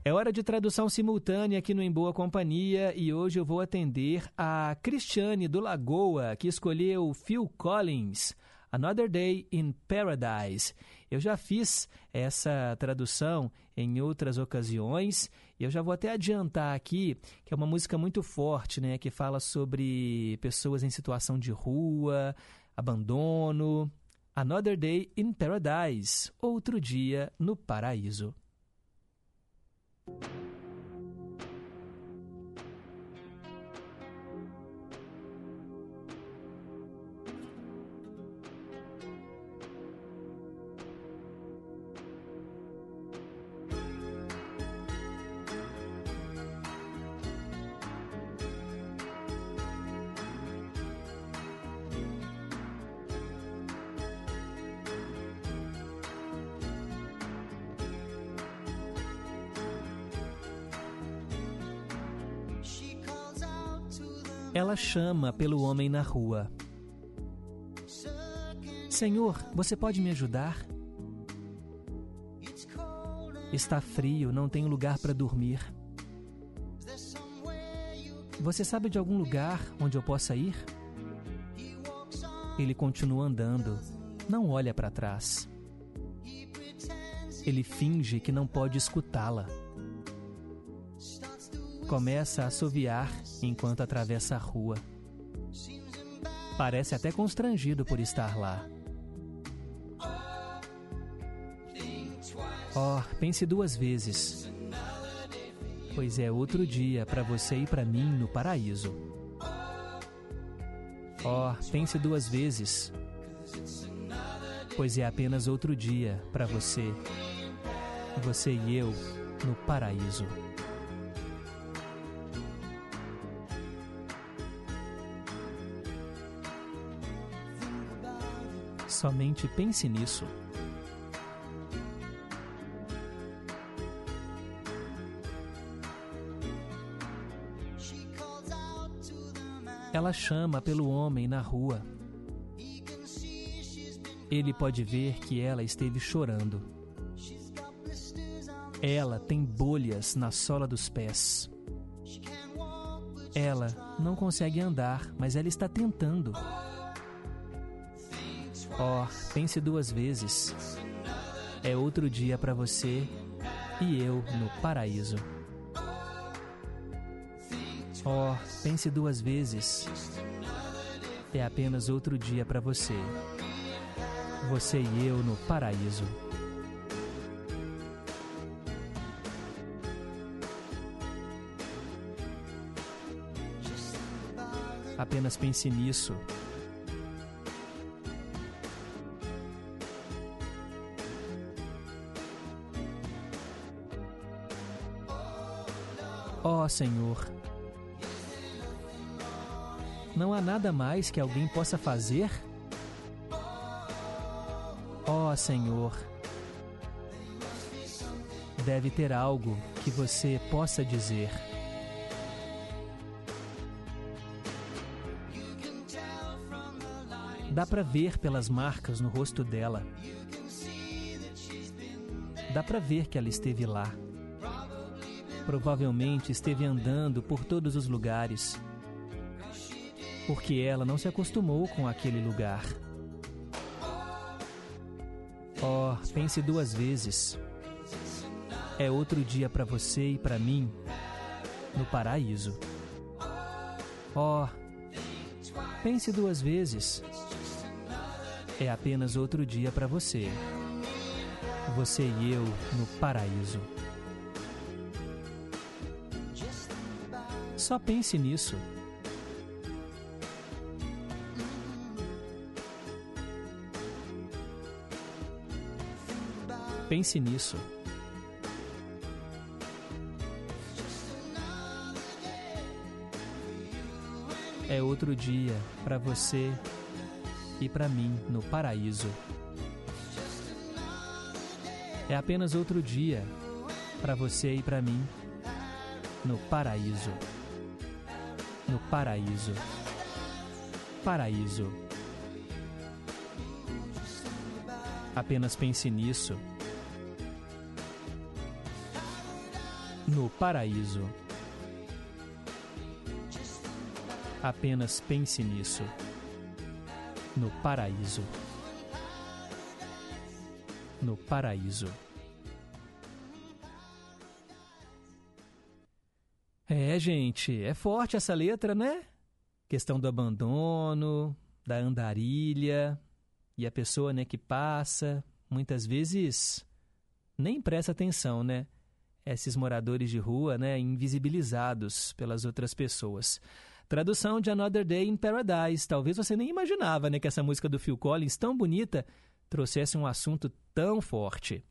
É hora de tradução simultânea aqui no Em Boa Companhia e hoje eu vou atender a Cristiane do Lagoa, que escolheu Phil Collins, Another Day in Paradise. Eu já fiz essa tradução em outras ocasiões e eu já vou até adiantar aqui que é uma música muito forte, né, que fala sobre pessoas em situação de rua, abandono, Another Day in Paradise, Outro Dia no Paraíso. Chama pelo homem na rua. Senhor, você pode me ajudar? Está frio, não tenho lugar para dormir. Você sabe de algum lugar onde eu possa ir? Ele continua andando, não olha para trás. Ele finge que não pode escutá-la começa a assoviar enquanto atravessa a rua. Parece até constrangido por estar lá. Oh, pense duas vezes, pois é outro dia para você e para mim no paraíso. Oh, pense duas vezes, pois é apenas outro dia para você Você e eu no paraíso. Somente pense nisso. Ela chama pelo homem na rua. Ele pode ver que ela esteve chorando. Ela tem bolhas na sola dos pés. Ela não consegue andar, mas ela está tentando. Oh, pense duas vezes. É outro dia para você e eu no paraíso. Oh, pense duas vezes. É apenas outro dia para você. Você e eu no paraíso. Apenas pense nisso. Senhor, não há nada mais que alguém possa fazer? Ó oh, Senhor, deve ter algo que você possa dizer. Dá para ver pelas marcas no rosto dela. Dá para ver que ela esteve lá. Provavelmente esteve andando por todos os lugares. Porque ela não se acostumou com aquele lugar. Oh, pense duas vezes. É outro dia para você e para mim no paraíso. Oh, pense duas vezes. É apenas outro dia para você. Você e eu no paraíso. Só pense nisso. Pense nisso. É outro dia para você e para mim no paraíso. É apenas outro dia para você e para mim no paraíso. No paraíso. Paraíso. Apenas pense nisso. No paraíso. Apenas pense nisso. No paraíso. No paraíso. É, gente, é forte essa letra, né? Questão do abandono, da andarilha, e a pessoa, né, que passa, muitas vezes nem presta atenção, né? Esses moradores de rua, né, invisibilizados pelas outras pessoas. Tradução de Another Day in Paradise. Talvez você nem imaginava, né, que essa música do Phil Collins, tão bonita, trouxesse um assunto tão forte.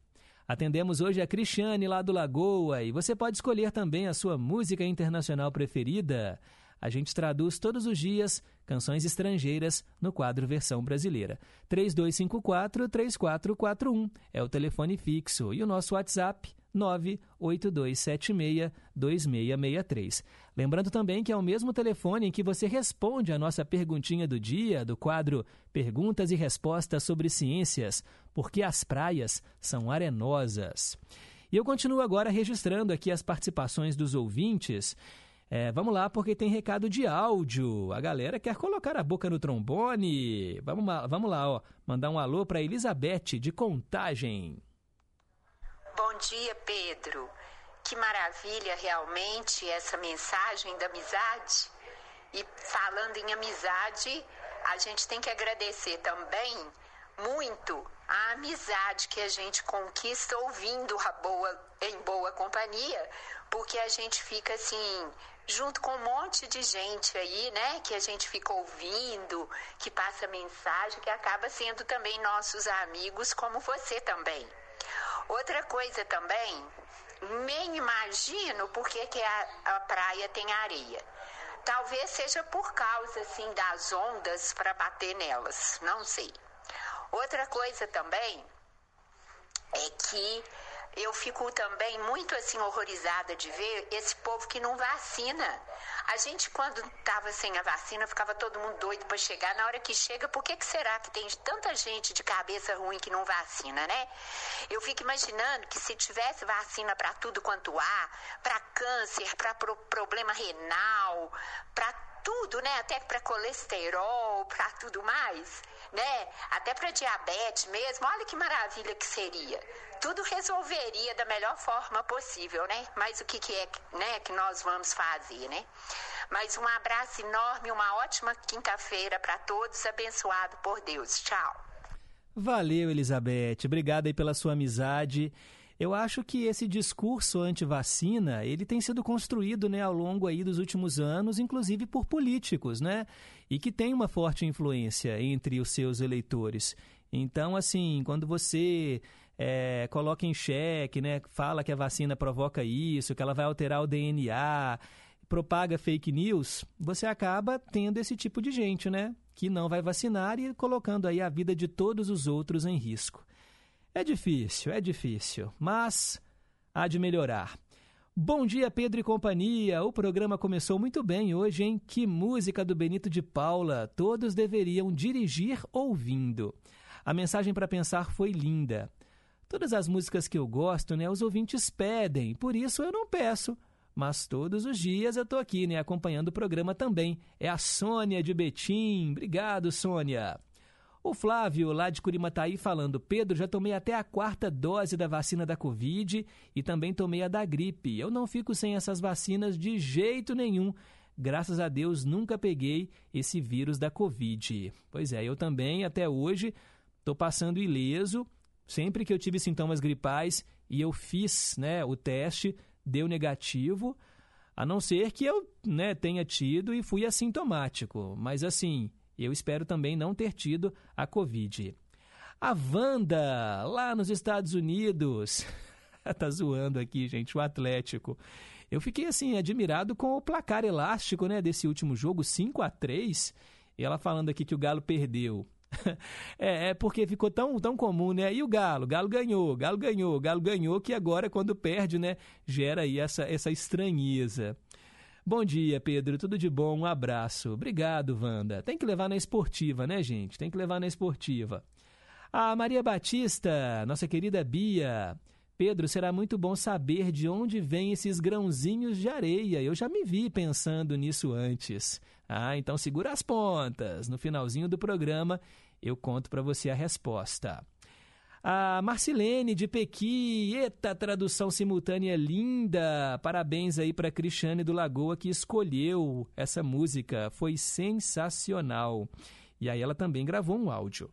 Atendemos hoje a Cristiane lá do Lagoa e você pode escolher também a sua música internacional preferida. A gente traduz todos os dias canções estrangeiras no quadro Versão Brasileira. 3254-3441 é o telefone fixo e o nosso WhatsApp 982762663. Lembrando também que é o mesmo telefone em que você responde a nossa perguntinha do dia do quadro Perguntas e Respostas sobre Ciências, porque as praias são arenosas. E eu continuo agora registrando aqui as participações dos ouvintes. É, vamos lá, porque tem recado de áudio. A galera quer colocar a boca no trombone. Vamos lá, vamos lá ó. mandar um alô para Elizabeth, de Contagem. Bom dia, Pedro. Que maravilha realmente essa mensagem da amizade. E falando em amizade, a gente tem que agradecer também muito a amizade que a gente conquista ouvindo a boa, em boa companhia, porque a gente fica assim, junto com um monte de gente aí, né, que a gente fica ouvindo, que passa mensagem, que acaba sendo também nossos amigos, como você também. Outra coisa também, nem imagino por que, que a, a praia tem areia. Talvez seja por causa assim das ondas para bater nelas, não sei. Outra coisa também é que eu fico também muito assim horrorizada de ver esse povo que não vacina. A gente quando estava sem a vacina ficava todo mundo doido para chegar. Na hora que chega, por que, que será que tem tanta gente de cabeça ruim que não vacina, né? Eu fico imaginando que se tivesse vacina para tudo quanto há, para câncer, para pro problema renal, para tudo, né? Até para colesterol, para tudo mais, né? Até para diabetes mesmo. Olha que maravilha que seria. Tudo resolveria da melhor forma possível, né? Mas o que, que é, né, que nós vamos fazer, né? Mas um abraço enorme, uma ótima quinta-feira para todos, abençoado por Deus. Tchau. Valeu, Elizabeth. Obrigado aí pela sua amizade. Eu acho que esse discurso anti-vacina, ele tem sido construído né, ao longo aí dos últimos anos, inclusive por políticos, né? E que tem uma forte influência entre os seus eleitores. Então, assim, quando você é, coloca em xeque, né, fala que a vacina provoca isso, que ela vai alterar o DNA, propaga fake news, você acaba tendo esse tipo de gente, né? Que não vai vacinar e colocando aí a vida de todos os outros em risco. É difícil, é difícil, mas há de melhorar. Bom dia, Pedro e companhia. O programa começou muito bem hoje, hein? Que música do Benito de Paula. Todos deveriam dirigir ouvindo. A mensagem para pensar foi linda. Todas as músicas que eu gosto, né, os ouvintes pedem, por isso eu não peço. Mas todos os dias eu estou aqui, né, acompanhando o programa também. É a Sônia de Betim. Obrigado, Sônia. O Flávio, lá de Curimataí, falando: Pedro, já tomei até a quarta dose da vacina da Covid e também tomei a da gripe. Eu não fico sem essas vacinas de jeito nenhum. Graças a Deus nunca peguei esse vírus da Covid. Pois é, eu também, até hoje, estou passando ileso. Sempre que eu tive sintomas gripais e eu fiz né, o teste, deu negativo. A não ser que eu né, tenha tido e fui assintomático. Mas assim, eu espero também não ter tido a Covid. A Wanda, lá nos Estados Unidos. tá zoando aqui, gente, o Atlético. Eu fiquei assim admirado com o placar elástico, né, desse último jogo, 5 a 3. E ela falando aqui que o Galo perdeu. é, é, porque ficou tão, tão comum, né? E o Galo? Galo ganhou, Galo ganhou, Galo ganhou, que agora, quando perde, né, gera aí essa, essa estranheza. Bom dia, Pedro. Tudo de bom? Um abraço. Obrigado, Wanda. Tem que levar na esportiva, né, gente? Tem que levar na esportiva. A Maria Batista, nossa querida Bia. Pedro, será muito bom saber de onde vêm esses grãozinhos de areia. Eu já me vi pensando nisso antes. Ah, então segura as pontas. No finalzinho do programa eu conto para você a resposta. A Marcilene de Pequi, eita, tradução simultânea linda! Parabéns aí para Cristiane do Lagoa que escolheu essa música, foi sensacional. E aí ela também gravou um áudio.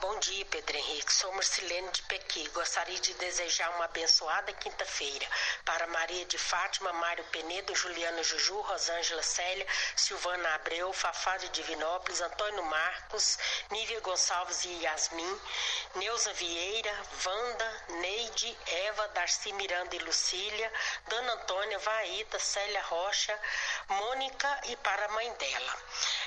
Bom dia, Pedro Henrique. Sou Marcilene de Pequi. Gostaria de desejar uma abençoada quinta-feira para Maria de Fátima, Mário Penedo, Juliana Juju, Rosângela Célia, Silvana Abreu, Fafá de Divinópolis, Antônio Marcos, Nívia Gonçalves e Yasmin, Neuza Vieira, Wanda, Neide, Eva, Darcy Miranda e Lucília, Dona Antônia, Vaíta, Célia Rocha, Mônica e para a mãe dela.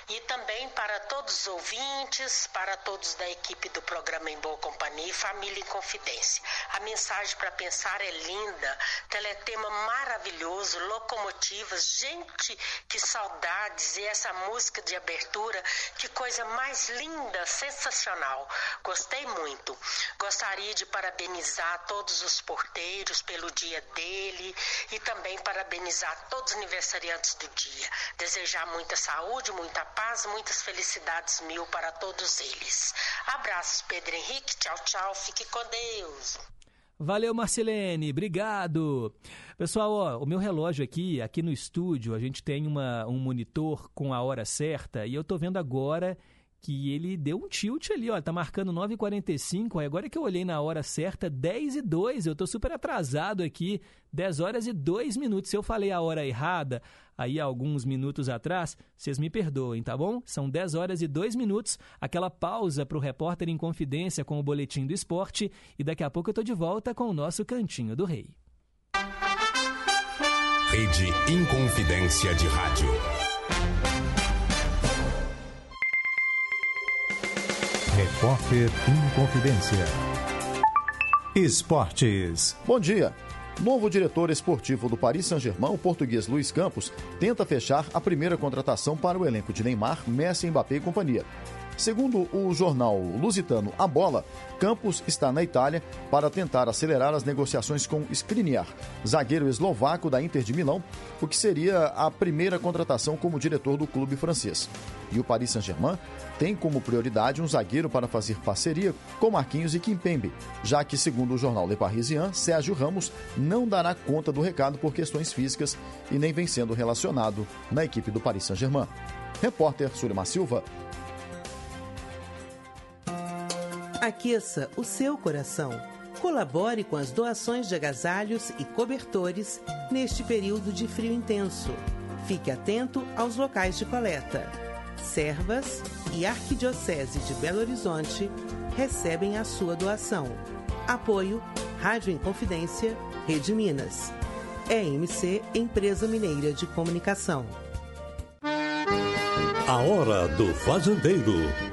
E também para todos os ouvintes, para todos da equipe do programa Em Boa Companhia e Família em Confidência. A mensagem para pensar é linda, teletema maravilhoso, locomotivas, gente, que saudades e essa música de abertura, que coisa mais linda, sensacional. Gostei muito. Gostaria de parabenizar todos os porteiros pelo dia dele e também parabenizar todos os aniversariantes do dia. Desejar muita saúde, muita paz, muitas felicidades mil para todos eles. Abraços, Pedro Henrique. Tchau, tchau. Fique com Deus. Valeu, Marcelene. Obrigado. Pessoal, ó, o meu relógio aqui, aqui no estúdio, a gente tem uma, um monitor com a hora certa e eu tô vendo agora que ele deu um tilt ali, ó, tá marcando 9h45, aí agora que eu olhei na hora certa, 10 e 2, eu tô super atrasado aqui, 10 horas e 2 minutos, se eu falei a hora errada aí alguns minutos atrás, vocês me perdoem, tá bom? São 10 horas e 2 minutos, aquela pausa para o repórter em confidência com o Boletim do Esporte, e daqui a pouco eu tô de volta com o nosso Cantinho do Rei. Rede Inconfidência de Rádio. Repórter Inconfidência. Esportes. Bom dia. Novo diretor esportivo do Paris Saint-Germain, o português Luiz Campos, tenta fechar a primeira contratação para o elenco de Neymar, Messi, Mbappé e companhia. Segundo o jornal lusitano A Bola, Campos está na Itália para tentar acelerar as negociações com Skriniar, zagueiro eslovaco da Inter de Milão, o que seria a primeira contratação como diretor do clube francês. E o Paris Saint-Germain tem como prioridade um zagueiro para fazer parceria com Marquinhos e Kimpembe, já que, segundo o jornal Le Parisien, Sérgio Ramos não dará conta do recado por questões físicas e nem vem sendo relacionado na equipe do Paris Saint-Germain. Repórter Surima Silva, Aqueça o seu coração. Colabore com as doações de agasalhos e cobertores neste período de frio intenso. Fique atento aos locais de coleta. Servas e Arquidiocese de Belo Horizonte recebem a sua doação. Apoio Rádio Inconfidência, Rede Minas. EMC Empresa Mineira de Comunicação. A Hora do Fazendeiro.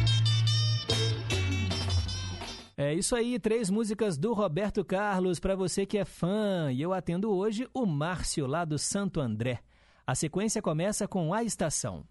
É isso aí, três músicas do Roberto Carlos para você que é fã. E eu atendo hoje o Márcio lá do Santo André. A sequência começa com A Estação.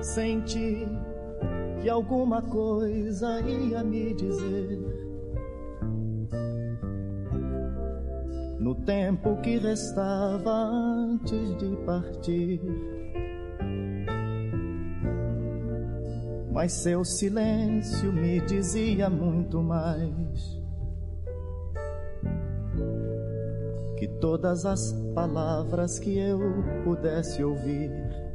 Senti alguma coisa ia me dizer. No tempo que restava antes de partir. Mas seu silêncio me dizia muito mais que todas as palavras que eu pudesse ouvir.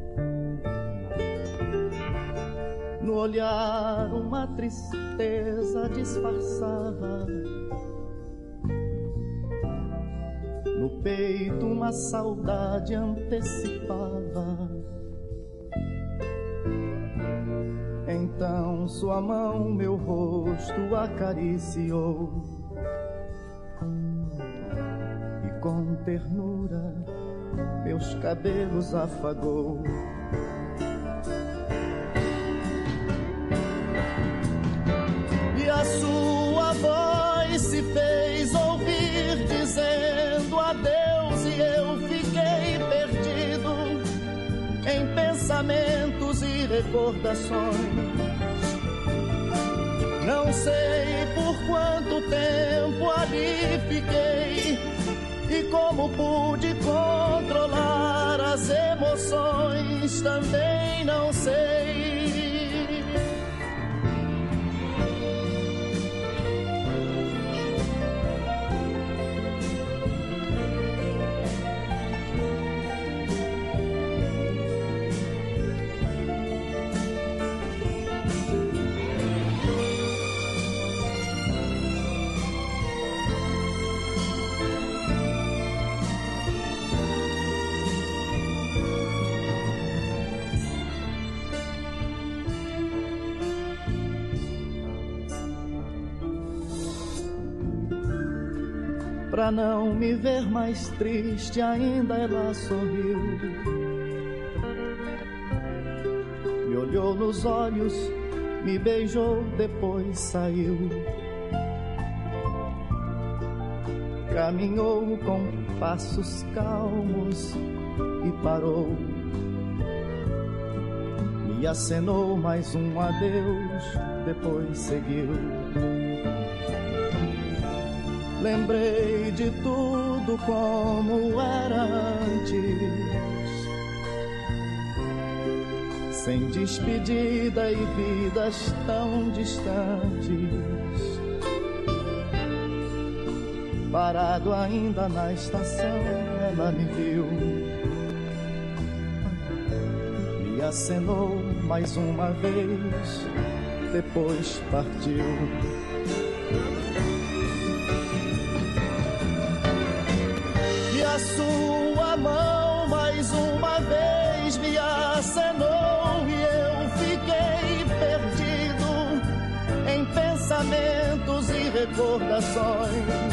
No olhar uma tristeza disfarçava. No peito uma saudade antecipava. Então sua mão meu rosto acariciou. E com ternura meus cabelos afagou. E a sua voz se fez ouvir dizendo adeus e eu fiquei perdido em pensamentos e recordações. Não sei por quanto tempo ali fiquei e como pude controlar as emoções também não sei. Pra não me ver mais triste, ainda ela sorriu. Me olhou nos olhos, me beijou, depois saiu. Caminhou com passos calmos e parou. Me acenou mais um adeus, depois seguiu. Lembrei de tudo como era antes. Sem despedida e vidas tão distantes. Parado ainda na estação, ela me viu. Me acenou mais uma vez, depois partiu. Recordações.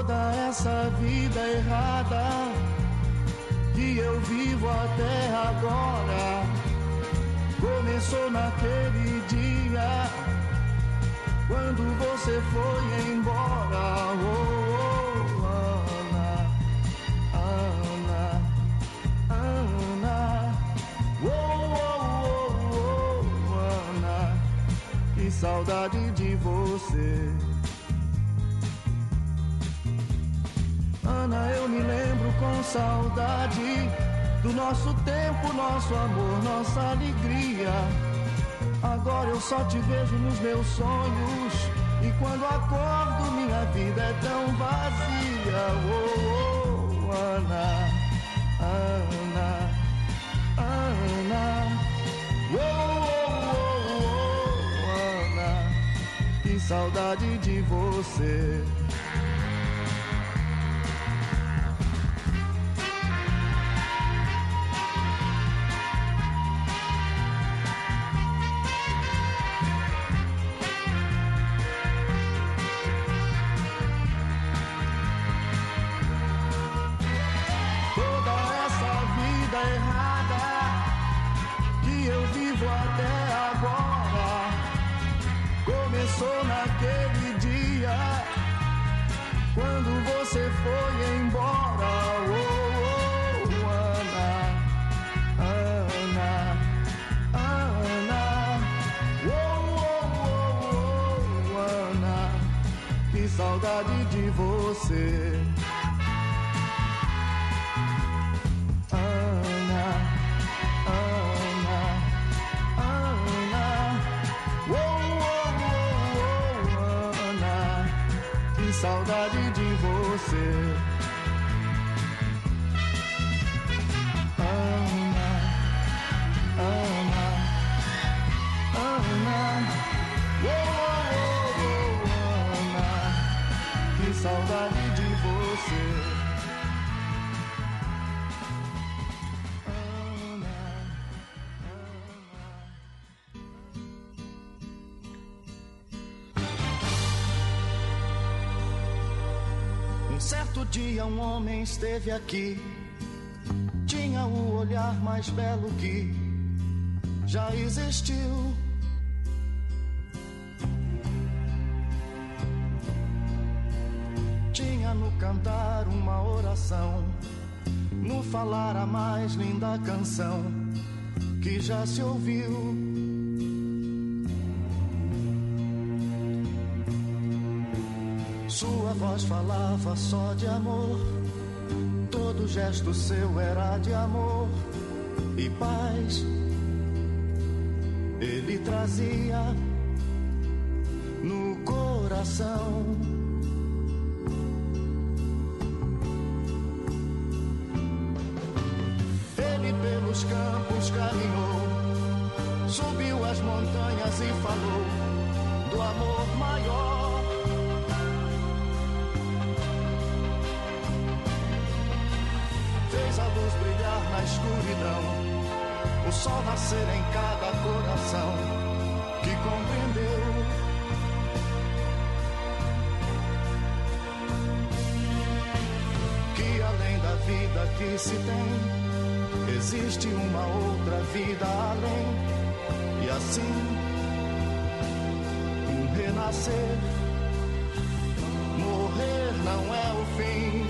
Toda essa vida errada que eu vivo até agora começou naquele dia quando você foi embora. Oh, oh, Ana, Ana, Ana. Oh, oh, oh, oh, Ana, que saudade de você. Ana, eu me lembro com saudade do nosso tempo, nosso amor, nossa alegria. Agora eu só te vejo nos meus sonhos. E quando acordo, minha vida é tão vazia. Oh, oh Ana, Ana, Ana. Oh, oh, oh, oh, Ana, que saudade de você. Esteve aqui, tinha o olhar mais belo que já existiu. Tinha no cantar uma oração, no falar a mais linda canção que já se ouviu. Sua voz falava só de amor, todo gesto seu era de amor e paz. Ele trazia no coração. Na escuridão, o sol nascer em cada coração que compreendeu. Que além da vida que se tem, existe uma outra vida além, e assim um renascer. Morrer não é o fim.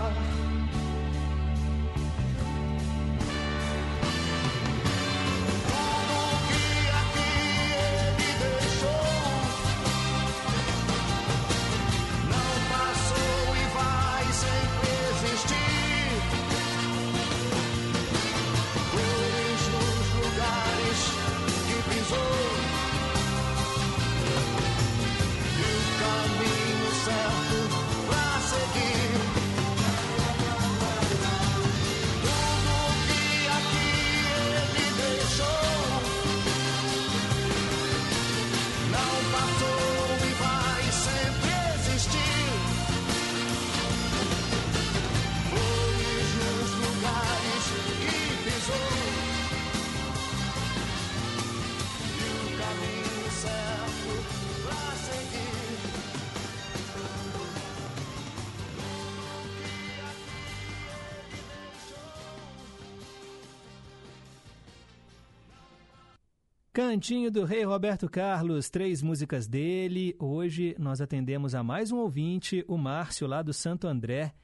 Cantinho do Rei Roberto Carlos, três músicas dele. Hoje nós atendemos a mais um ouvinte, o Márcio, lá do Santo André.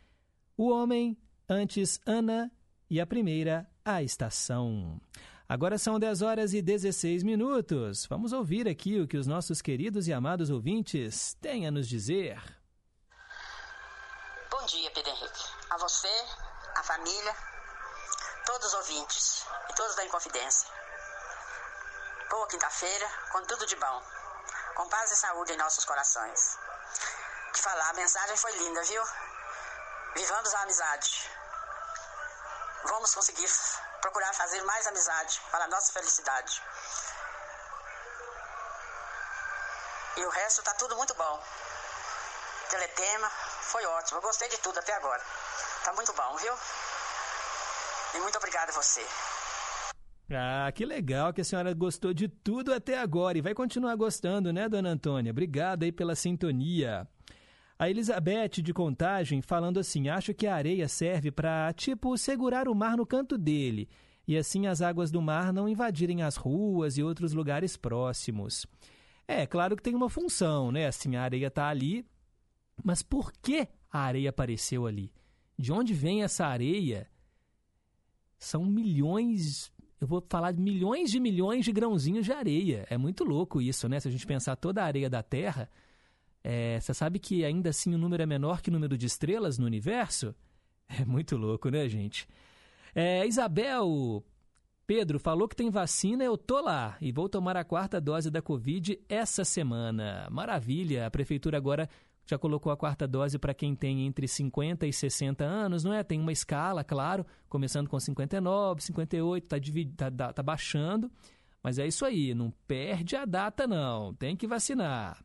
O Homem, antes Ana e a primeira, A Estação. Agora são 10 horas e 16 minutos. Vamos ouvir aqui o que os nossos queridos e amados ouvintes têm a nos dizer. Bom dia, Pedro Henrique. A você, a família, todos os ouvintes e todos da Inconfidência. Quinta-feira, com tudo de bom. Com paz e saúde em nossos corações. Te falar, a mensagem foi linda, viu? Vivamos a amizade. Vamos conseguir procurar fazer mais amizade para a nossa felicidade. E o resto tá tudo muito bom. Teletema foi ótimo. Eu gostei de tudo até agora. Tá muito bom, viu? E muito obrigada a você. Ah, que legal que a senhora gostou de tudo até agora e vai continuar gostando, né, dona Antônia? Obrigado aí pela sintonia. A Elizabeth de Contagem falando assim: acho que a areia serve para, tipo, segurar o mar no canto dele e assim as águas do mar não invadirem as ruas e outros lugares próximos. É, claro que tem uma função, né? Assim, a areia está ali, mas por que a areia apareceu ali? De onde vem essa areia? São milhões, eu vou falar de milhões de milhões de grãozinhos de areia. É muito louco isso, né? Se a gente pensar toda a areia da Terra, é, você sabe que ainda assim o número é menor que o número de estrelas no universo? É muito louco, né, gente? É, Isabel Pedro falou que tem vacina, eu tô lá e vou tomar a quarta dose da Covid essa semana. Maravilha! A prefeitura agora já colocou a quarta dose para quem tem entre 50 e 60 anos, não é? Tem uma escala, claro, começando com 59, 58, tá, tá, tá, tá baixando. Mas é isso aí, não perde a data não, tem que vacinar.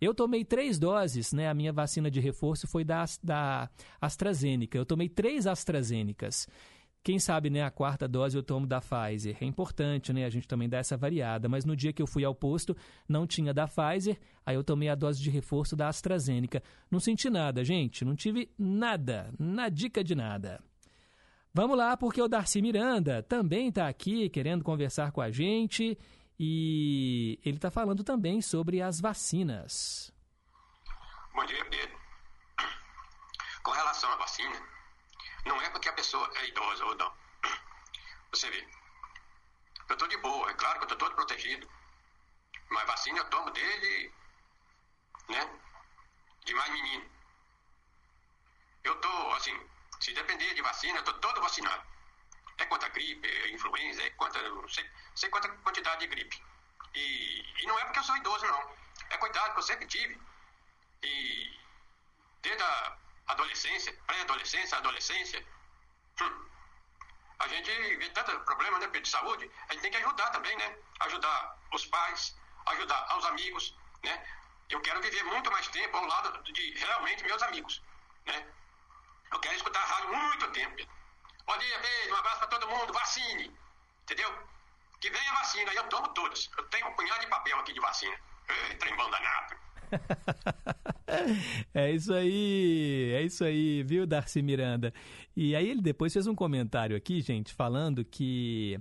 Eu tomei três doses, né? A minha vacina de reforço foi da, da AstraZeneca. Eu tomei três AstraZenecas. Quem sabe, né, a quarta dose eu tomo da Pfizer. É importante, né, a gente também dar essa variada. Mas no dia que eu fui ao posto, não tinha da Pfizer, aí eu tomei a dose de reforço da AstraZeneca. Não senti nada, gente, não tive nada, na dica de nada. Vamos lá, porque o Darcy Miranda também está aqui querendo conversar com a gente e ele está falando também sobre as vacinas. Bom dia, Pedro. Com relação à vacina, não é porque a pessoa é idosa ou não. Você vê, eu estou de boa, é claro que eu estou todo protegido. Mas vacina eu tomo desde, né, de mais menino. Eu estou, assim, se depender de vacina, eu estou todo vacinado. É contra gripe, é influenza, é contra, não sei, sei quanta quantidade de gripe. E, e não é porque eu sou idoso, não. É cuidado que eu sempre tive. E desde a adolescência, pré-adolescência, adolescência, hum, a gente vê tanto problema né, de saúde, a gente tem que ajudar também, né? Ajudar os pais, ajudar aos amigos, né? Eu quero viver muito mais tempo ao lado de realmente meus amigos, né? Eu quero escutar a rádio muito tempo. Bom dia, beijo, um abraço para todo mundo, vacine. Entendeu? Que venha vacina, eu tomo todas. Eu tenho um punhado de papel aqui de vacina. Ei, trembão danado. é isso aí, é isso aí, viu, Darcy Miranda? E aí ele depois fez um comentário aqui, gente, falando que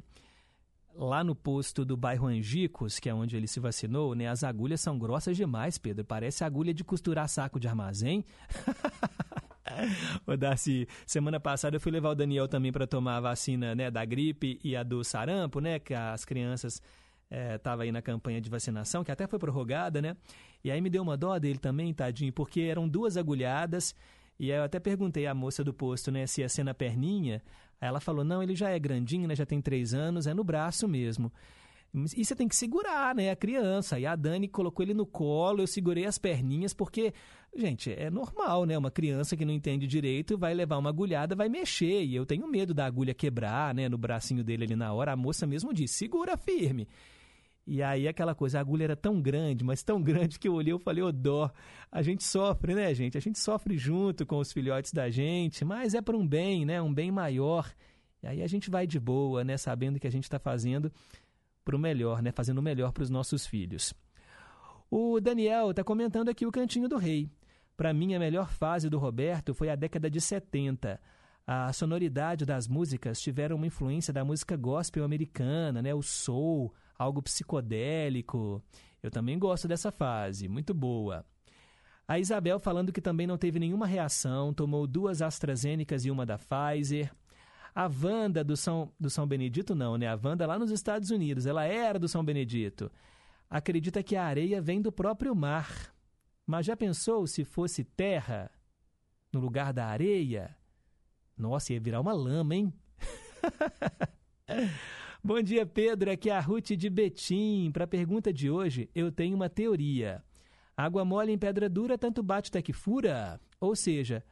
lá no posto do bairro Angicos, que é onde ele se vacinou, né, as agulhas são grossas demais, Pedro. Parece agulha de costurar saco de armazém. Ô Darcy, semana passada eu fui levar o Daniel também para tomar a vacina né, da gripe e a do sarampo, né? Que as crianças estavam eh, é, aí na campanha de vacinação, que até foi prorrogada, né? E aí me deu uma dó dele também, tadinho, porque eram duas agulhadas. E aí eu até perguntei à moça do posto, né, se ia ser na perninha. Aí ela falou: não, ele já é grandinho, né? Já tem três anos, é no braço mesmo. E você tem que segurar, né, a criança. E a Dani colocou ele no colo, eu segurei as perninhas, porque, gente, é normal, né? Uma criança que não entende direito vai levar uma agulhada, vai mexer. E eu tenho medo da agulha quebrar, né, no bracinho dele ali na hora. A moça mesmo disse: segura firme. E aí aquela coisa, a agulha era tão grande, mas tão grande que eu olhei e falei, ô dó, a gente sofre, né, gente? A gente sofre junto com os filhotes da gente, mas é para um bem, né? Um bem maior. E aí a gente vai de boa, né? Sabendo que a gente está fazendo para o melhor, né? fazendo o melhor para os nossos filhos. O Daniel está comentando aqui o Cantinho do Rei. Para mim, a melhor fase do Roberto foi a década de 70. A sonoridade das músicas tiveram uma influência da música gospel americana, né? o soul, algo psicodélico. Eu também gosto dessa fase, muito boa. A Isabel falando que também não teve nenhuma reação, tomou duas AstraZenecas e uma da Pfizer. A Wanda do São, do São Benedito, não, né? A Wanda lá nos Estados Unidos, ela era do São Benedito. Acredita que a areia vem do próprio mar. Mas já pensou se fosse terra no lugar da areia? Nossa, ia virar uma lama, hein? Bom dia, Pedro. Aqui é a Ruth de Betim. Para a pergunta de hoje, eu tenho uma teoria. Água mole em pedra dura tanto bate até que fura. Ou seja,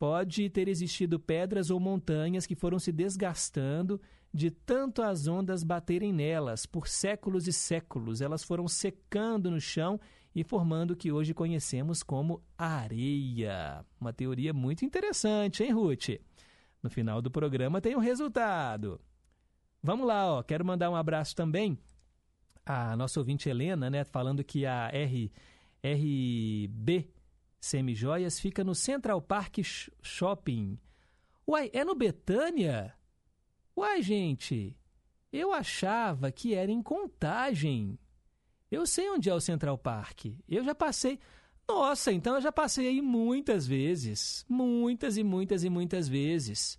pode ter existido pedras ou montanhas que foram se desgastando de tanto as ondas baterem nelas por séculos e séculos. Elas foram secando no chão e formando o que hoje conhecemos como areia. Uma teoria muito interessante, hein, Ruth? No final do programa tem o um resultado. Vamos lá, ó. Quero mandar um abraço também à nossa ouvinte Helena, né, falando que a R, RB Semijoias fica no Central Park Shopping. Uai, é no Betânia? Uai, gente, eu achava que era em Contagem. Eu sei onde é o Central Park. Eu já passei. Nossa, então eu já passei aí muitas vezes. Muitas e muitas e muitas vezes.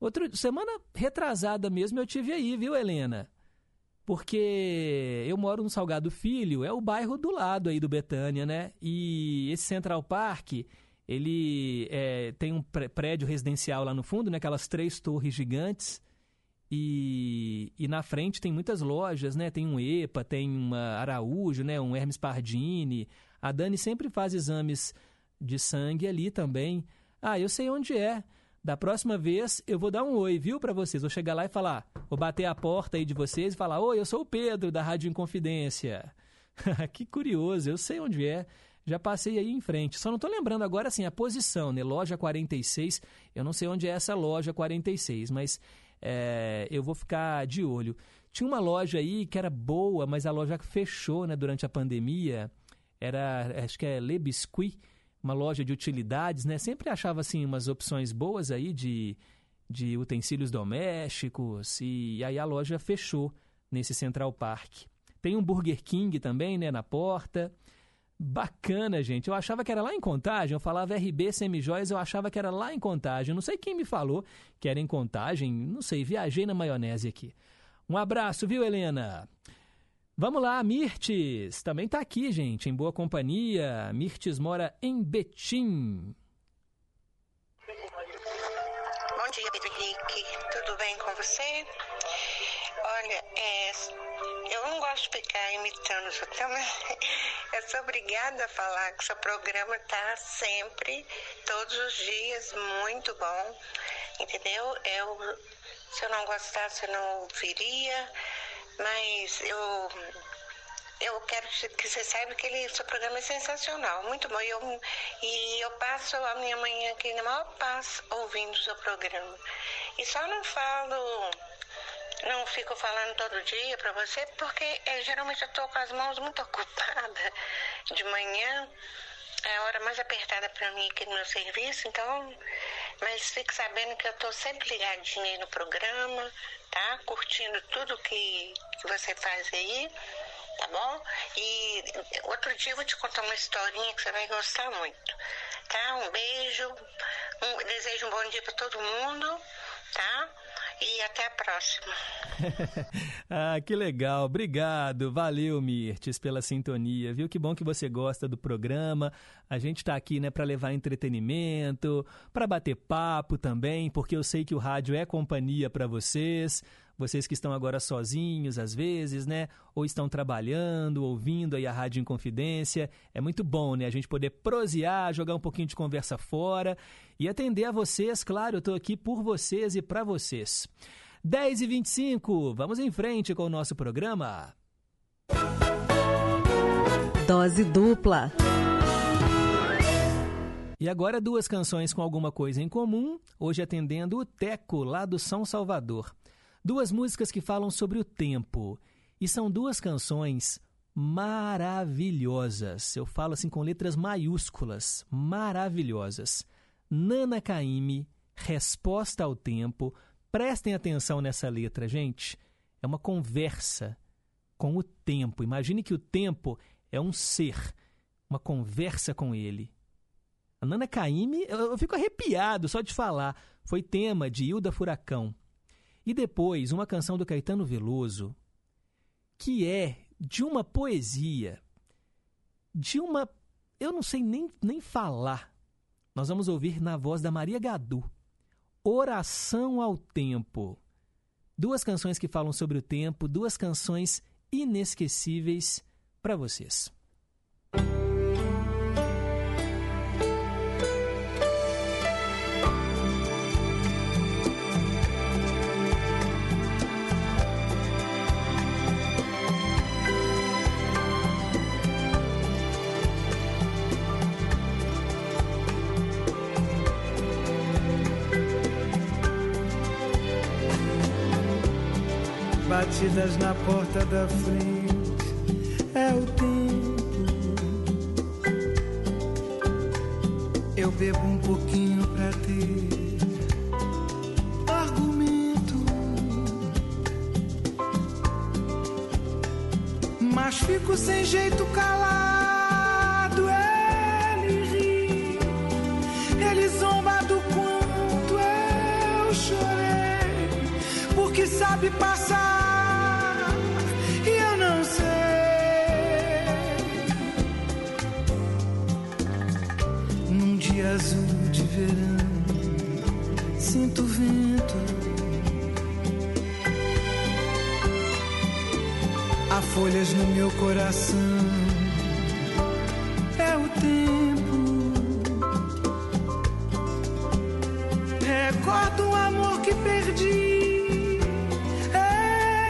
Outra semana retrasada mesmo eu tive aí, viu, Helena? Porque eu moro no Salgado Filho, é o bairro do lado aí do Betânia, né? E esse Central Park, ele é, tem um prédio residencial lá no fundo, né? Aquelas três torres gigantes. E, e na frente tem muitas lojas, né? Tem um EPA, tem uma Araújo, né? Um Hermes Pardini. A Dani sempre faz exames de sangue ali também. Ah, eu sei onde é. Da próxima vez eu vou dar um oi, viu, para vocês. Vou chegar lá e falar, vou bater a porta aí de vocês e falar: "Oi, eu sou o Pedro da Rádio Inconfidência". que curioso, eu sei onde é. Já passei aí em frente. Só não estou lembrando agora assim a posição, né? Loja 46. Eu não sei onde é essa loja 46, mas é, eu vou ficar de olho. Tinha uma loja aí que era boa, mas a loja fechou, né, durante a pandemia. Era, acho que é Le Biscuit uma loja de utilidades, né? Sempre achava assim umas opções boas aí de, de utensílios domésticos e aí a loja fechou nesse Central Park. Tem um Burger King também, né, na porta. Bacana, gente. Eu achava que era lá em Contagem. Eu falava RB Semijóias, eu achava que era lá em Contagem. Não sei quem me falou que era em Contagem. Não sei, viajei na maionese aqui. Um abraço, viu, Helena? Vamos lá, Mirtes. Também está aqui, gente, em boa companhia. Mirtes mora em Betim. Bom dia, Pedro Henrique. Tudo bem com você? Olha, é, eu não gosto de ficar imitando o seu Eu sou obrigada a falar que seu programa está sempre, todos os dias, muito bom. Entendeu? Eu, se eu não gostasse, eu não ouviria mas eu eu quero que você saiba que ele, seu programa é sensacional, muito bom. E eu, e eu passo a minha manhã aqui na maior paz ouvindo o seu programa. E só não falo, não fico falando todo dia para você, porque é, geralmente eu estou com as mãos muito ocupadas de manhã. É a hora mais apertada para mim aqui no meu serviço, então. Mas fique sabendo que eu estou sempre ligadinha aí no programa, tá? Curtindo tudo que, que você faz aí, tá bom? E outro dia eu vou te contar uma historinha que você vai gostar muito, tá? Um beijo, um, desejo um bom dia para todo mundo, tá? E até a próxima. ah, que legal. Obrigado. Valeu, Mirtes, pela sintonia. Viu que bom que você gosta do programa. A gente está aqui, né, para levar entretenimento, para bater papo também, porque eu sei que o rádio é companhia para vocês. Vocês que estão agora sozinhos, às vezes, né? Ou estão trabalhando, ouvindo aí a Rádio Inconfidência. É muito bom, né? A gente poder prosear, jogar um pouquinho de conversa fora e atender a vocês. Claro, eu estou aqui por vocês e para vocês. 10 e 25 vamos em frente com o nosso programa. Dose dupla. E agora duas canções com alguma coisa em comum, hoje atendendo o Teco, lá do São Salvador. Duas músicas que falam sobre o tempo. E são duas canções maravilhosas. Eu falo assim com letras maiúsculas, maravilhosas. Nana Caymmi, Resposta ao Tempo. Prestem atenção nessa letra, gente. É uma conversa com o tempo. Imagine que o tempo é um ser, uma conversa com ele. A Nana Caymmi, eu fico arrepiado só de falar. Foi tema de Hilda Furacão. E depois, uma canção do Caetano Veloso, que é de uma poesia, de uma. Eu não sei nem, nem falar. Nós vamos ouvir na voz da Maria Gadu. Oração ao Tempo. Duas canções que falam sobre o tempo, duas canções inesquecíveis para vocês. Na porta da frente. É o tempo. Eu bebo um pouquinho pra ter argumento. Mas fico sem jeito calado. Ele ri, ele zomba do quanto eu chorei. Porque sabe passar folhas no meu coração. É o tempo. Recordo um amor que perdi.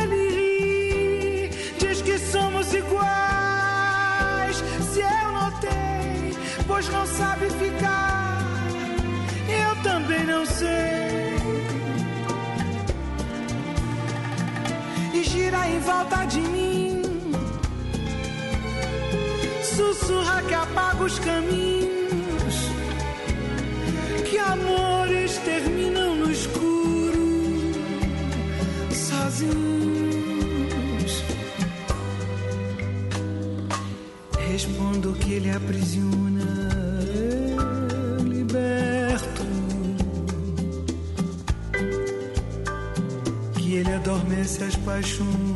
Ele ri, diz que somos iguais. Se eu notei, pois não sabe ficar. Eu também não sei. E gira em volta Que apaga os caminhos. Que amores terminam no escuro. Sozinhos. Respondo que ele aprisiona. Liberto. Que ele adormece as paixões.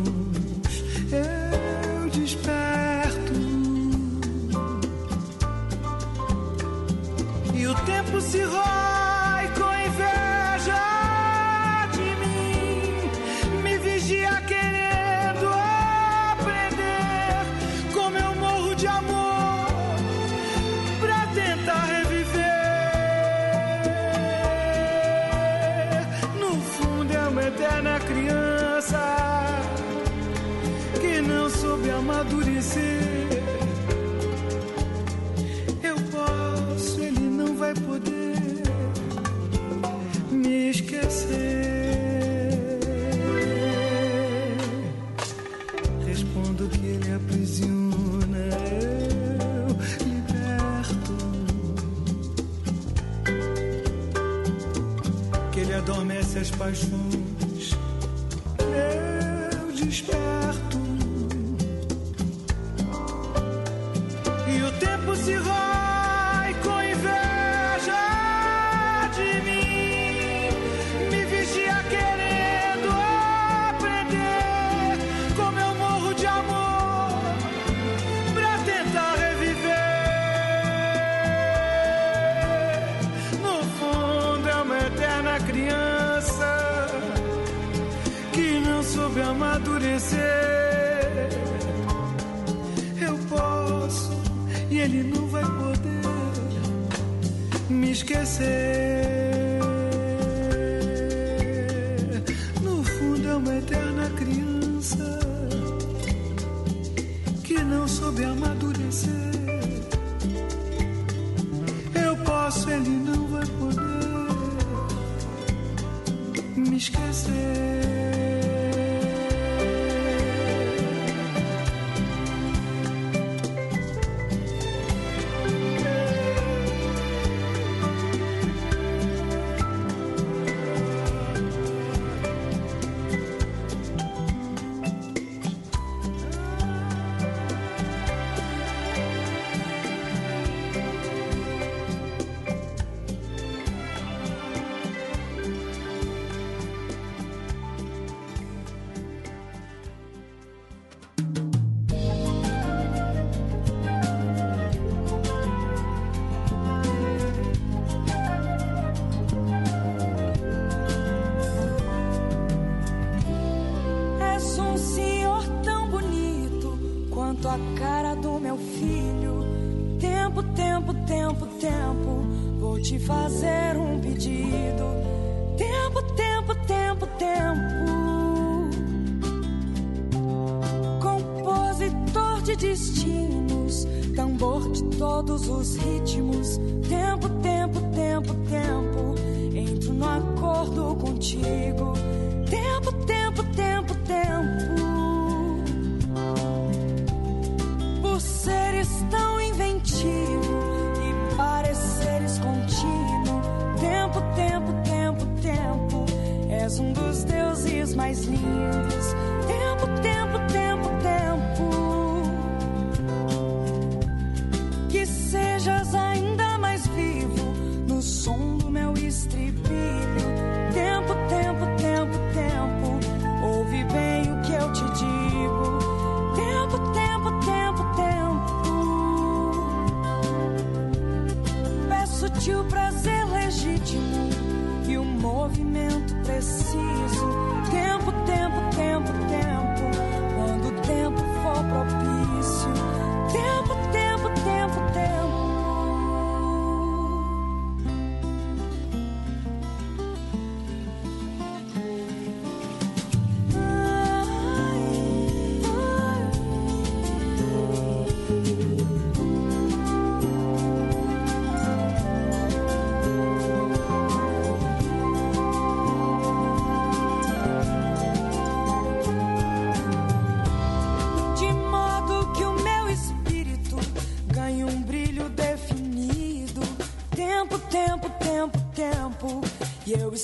E eu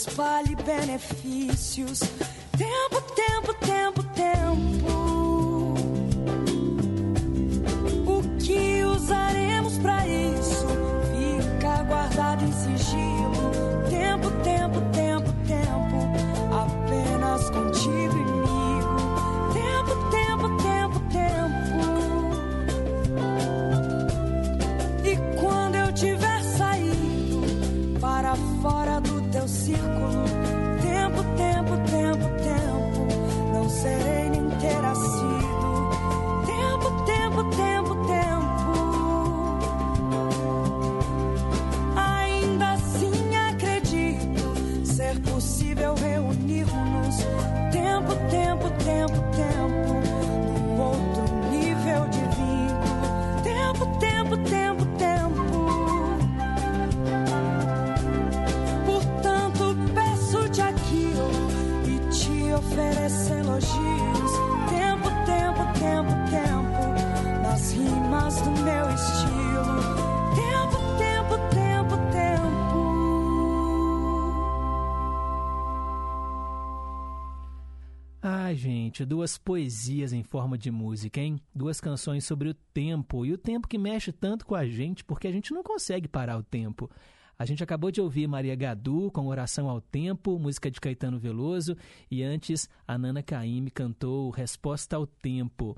duas poesias em forma de música, hein? Duas canções sobre o tempo e o tempo que mexe tanto com a gente porque a gente não consegue parar o tempo. A gente acabou de ouvir Maria Gadu com Oração ao Tempo, música de Caetano Veloso, e antes a Nana Caymmi cantou Resposta ao Tempo.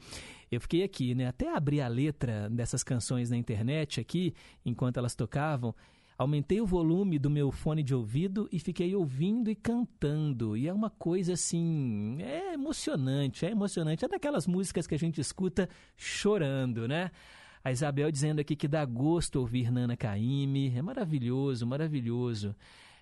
Eu fiquei aqui, né? Até abri a letra dessas canções na internet aqui, enquanto elas tocavam, Aumentei o volume do meu fone de ouvido e fiquei ouvindo e cantando. E é uma coisa assim, é emocionante, é emocionante. É daquelas músicas que a gente escuta chorando, né? A Isabel dizendo aqui que dá gosto ouvir Nana Caymmi. É maravilhoso, maravilhoso.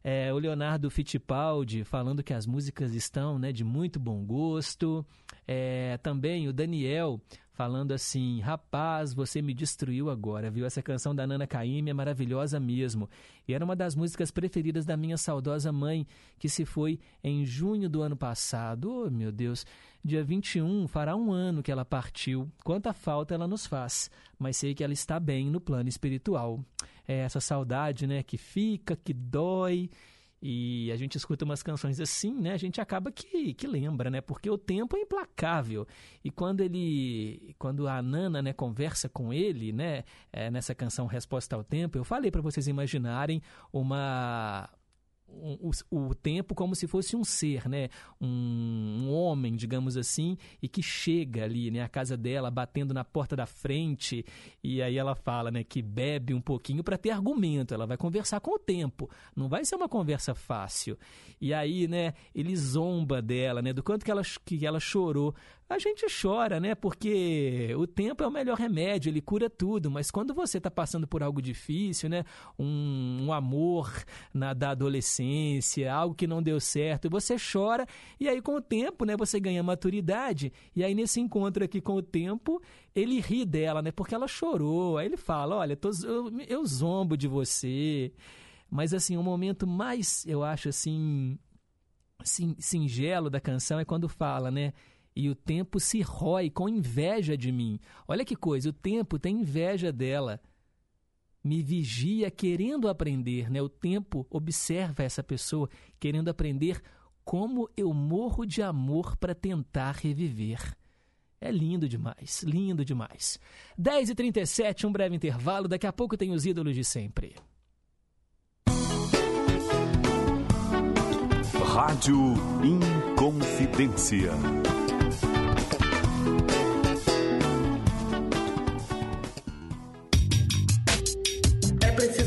É, o Leonardo Fittipaldi falando que as músicas estão né, de muito bom gosto. É, também o Daniel falando assim: Rapaz, você me destruiu agora, viu? Essa canção da Nana Caymmi é maravilhosa mesmo. E era uma das músicas preferidas da minha saudosa mãe, que se foi em junho do ano passado. Oh, meu Deus! Dia 21 fará um ano que ela partiu. Quanta falta ela nos faz, mas sei que ela está bem no plano espiritual. É essa saudade, né, que fica, que dói. E a gente escuta umas canções assim, né? A gente acaba que, que lembra, né? Porque o tempo é implacável. E quando ele, quando a Nana, né, conversa com ele, né, é, nessa canção Resposta ao Tempo, eu falei para vocês imaginarem uma um, o, o, tempo como se fosse um ser, né? Um, um, homem, digamos assim, e que chega ali, né? A casa dela batendo na porta da frente e aí ela fala, né? Que bebe um pouquinho para ter argumento. Ela vai conversar com o tempo. Não vai ser uma conversa fácil. E aí, né? Ele zomba dela, né? Do quanto que ela, que ela chorou. A gente chora, né? Porque o tempo é o melhor remédio, ele cura tudo. Mas quando você está passando por algo difícil, né? Um, um amor na, da adolescência, algo que não deu certo, você chora e aí com o tempo, né? Você ganha maturidade e aí nesse encontro aqui com o tempo, ele ri dela, né? Porque ela chorou. Aí ele fala, olha, tô, eu, eu zombo de você. Mas assim, o momento mais, eu acho assim, singelo da canção é quando fala, né? E o tempo se rói com inveja de mim. Olha que coisa, o tempo tem inveja dela. Me vigia querendo aprender, né? O tempo observa essa pessoa querendo aprender como eu morro de amor para tentar reviver. É lindo demais, lindo demais. 10h37, um breve intervalo. Daqui a pouco tem os ídolos de sempre. Rádio Inconfidência.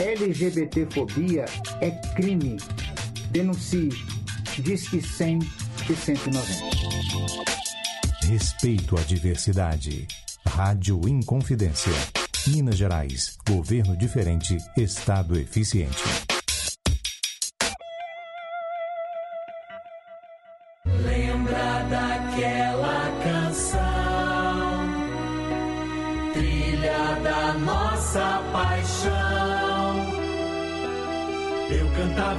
LGBTfobia é crime. Denuncie. Diz que 100 e 190. Respeito à diversidade. Rádio Inconfidência. Minas Gerais. Governo diferente. Estado eficiente.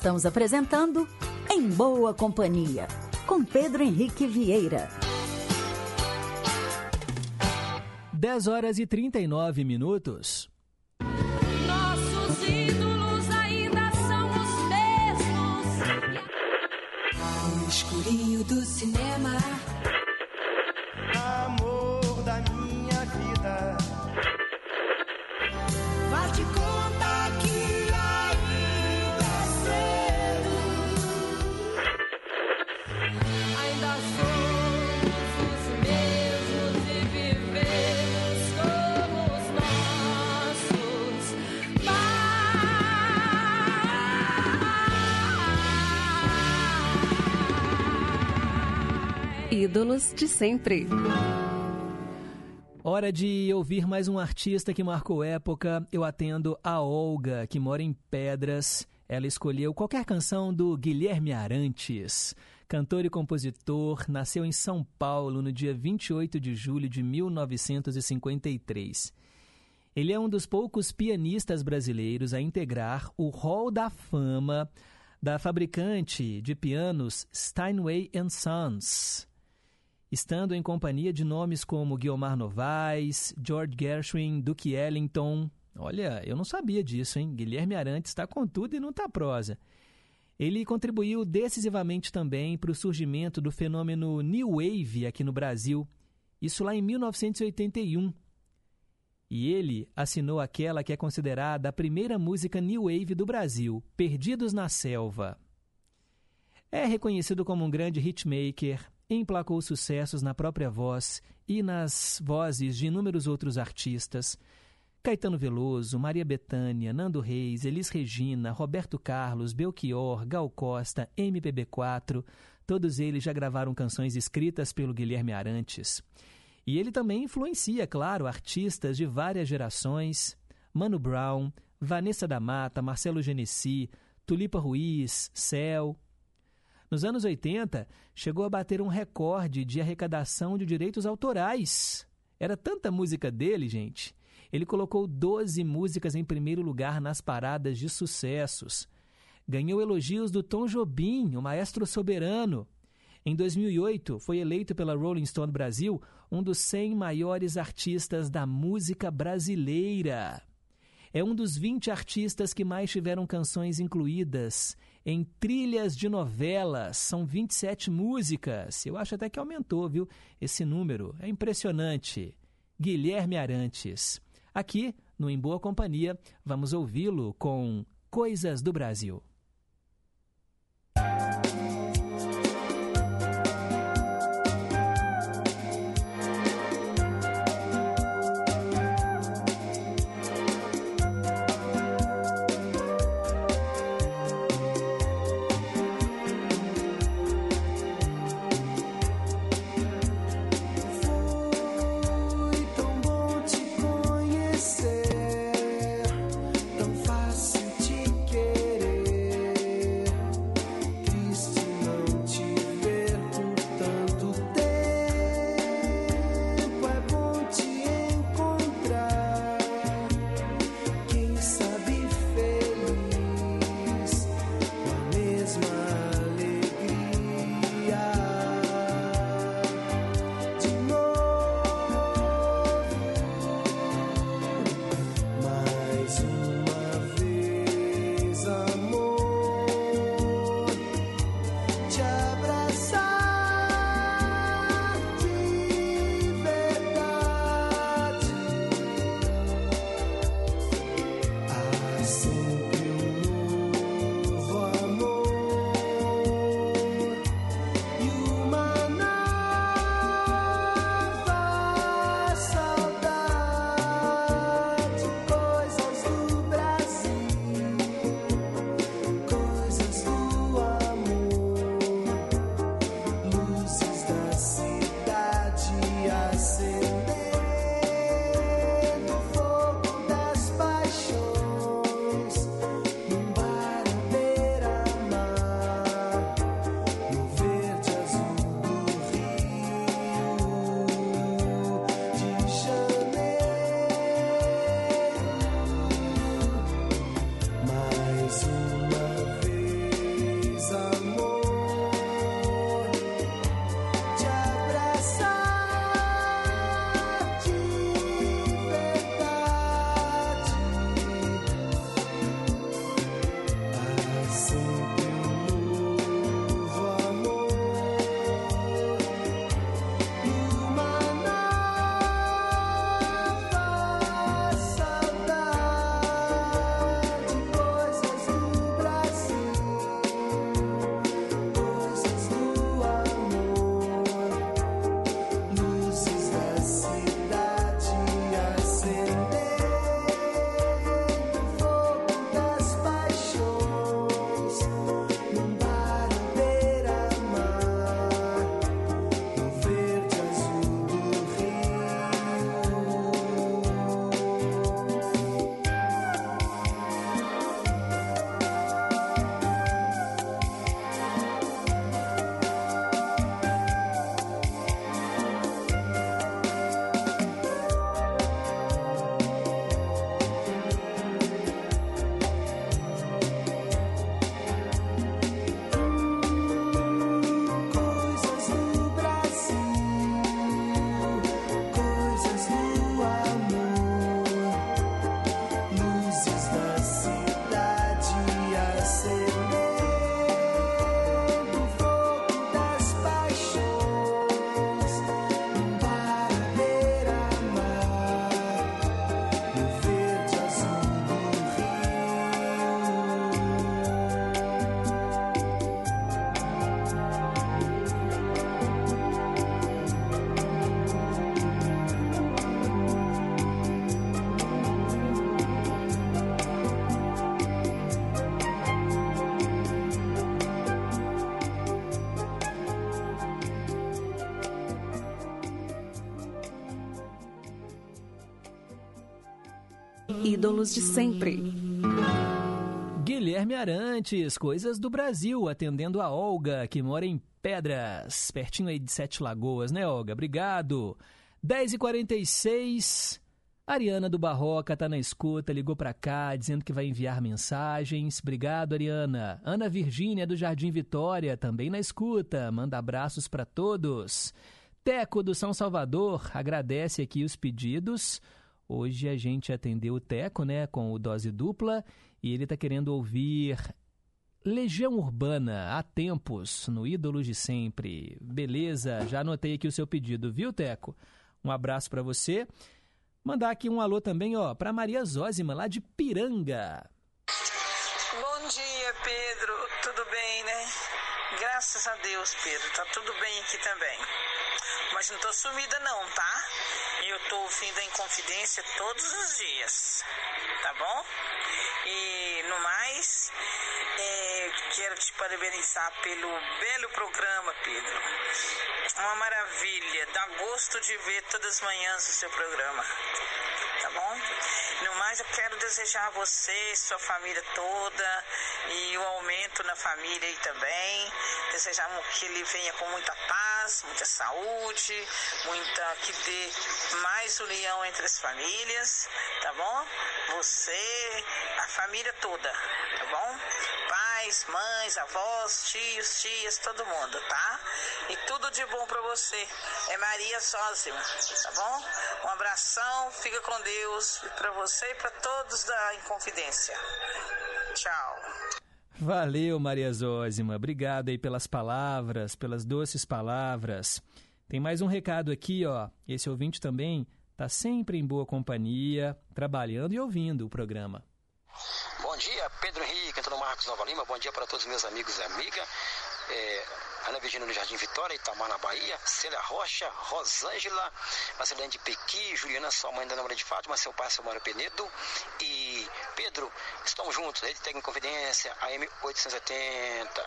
Estamos apresentando Em Boa Companhia, com Pedro Henrique Vieira. 10 horas e 39 minutos. Nossos ídolos ainda são os mesmos. No escurinho do cinema. Ídolos de sempre. Hora de ouvir mais um artista que marcou época. Eu atendo a Olga, que mora em Pedras. Ela escolheu qualquer canção do Guilherme Arantes. Cantor e compositor, nasceu em São Paulo no dia 28 de julho de 1953. Ele é um dos poucos pianistas brasileiros a integrar o Hall da Fama da fabricante de pianos Steinway Sons estando em companhia de nomes como Guiomar Novaes, George Gershwin, Duke Ellington. Olha, eu não sabia disso, hein? Guilherme Arantes está com tudo e não está prosa. Ele contribuiu decisivamente também para o surgimento do fenômeno New Wave aqui no Brasil, isso lá em 1981. E ele assinou aquela que é considerada a primeira música New Wave do Brasil, Perdidos na Selva. É reconhecido como um grande hitmaker, emplacou sucessos na própria voz e nas vozes de inúmeros outros artistas. Caetano Veloso, Maria Bethânia, Nando Reis, Elis Regina, Roberto Carlos, Belchior, Gal Costa, MPB4, todos eles já gravaram canções escritas pelo Guilherme Arantes. E ele também influencia, claro, artistas de várias gerações, Mano Brown, Vanessa da Mata, Marcelo Genesi, Tulipa Ruiz, Céu, nos anos 80, chegou a bater um recorde de arrecadação de direitos autorais. Era tanta música dele, gente. Ele colocou 12 músicas em primeiro lugar nas paradas de sucessos. Ganhou elogios do Tom Jobim, o maestro soberano. Em 2008, foi eleito pela Rolling Stone Brasil um dos 100 maiores artistas da música brasileira. É um dos 20 artistas que mais tiveram canções incluídas em trilhas de novelas. São 27 músicas. Eu acho até que aumentou, viu? Esse número é impressionante. Guilherme Arantes. Aqui, no Em Boa Companhia, vamos ouvi-lo com Coisas do Brasil. Ídolos de sempre. Guilherme Arantes, coisas do Brasil, atendendo a Olga, que mora em Pedras, pertinho aí de Sete Lagoas, né, Olga? Obrigado. 10h46, Ariana do Barroca tá na escuta, ligou para cá dizendo que vai enviar mensagens. Obrigado, Ariana. Ana Virgínia do Jardim Vitória, também na escuta, manda abraços para todos. Teco do São Salvador agradece aqui os pedidos. Hoje a gente atendeu o Teco, né, com o dose dupla, e ele está querendo ouvir Legião Urbana, há tempos, no Ídolos de Sempre. Beleza, já anotei aqui o seu pedido, viu, Teco? Um abraço para você. Mandar aqui um alô também, ó, para Maria Zózima, lá de Piranga. Bom dia, Pedro. Tudo bem, né? Graças a Deus, Pedro. Tá tudo bem aqui também. Mas não tô sumida não, tá? Eu tô ouvindo a Inconfidência todos os dias. Tá bom? E no mais, é, quero te parabenizar pelo belo programa, Pedro. Uma maravilha. Dá gosto de ver todas as manhãs o seu programa. Tá bom? No mais, eu quero desejar a você, sua família toda e o aumento na família aí também. Desejar que ele venha com muita paz, muita saúde, muita que dê mais união entre as famílias, tá bom? Você, a família toda, tá bom? Pais, mães, avós, tios, tias, todo mundo, tá? E tudo de bom para você. É Maria Sósima, tá bom? Um abração, fica com Deus e para você e para todos da Inconfidência. Tchau. Valeu, Maria Zózima. Obrigado aí pelas palavras, pelas doces palavras. Tem mais um recado aqui, ó. Esse ouvinte também está sempre em boa companhia, trabalhando e ouvindo o programa. Bom dia, Pedro Henrique, Antônio Marcos Nova Lima. Bom dia para todos os meus amigos e amigas. É, Ana Virginia no Jardim Vitória, Itamar na Bahia, Célia Rocha, Rosângela, Marcelene de Pequi, Juliana, sua mãe Dona Maria de Fátima, seu pai, seu Mário Penedo e Pedro, estamos juntos, Rede Técnica Confidência, AM 880.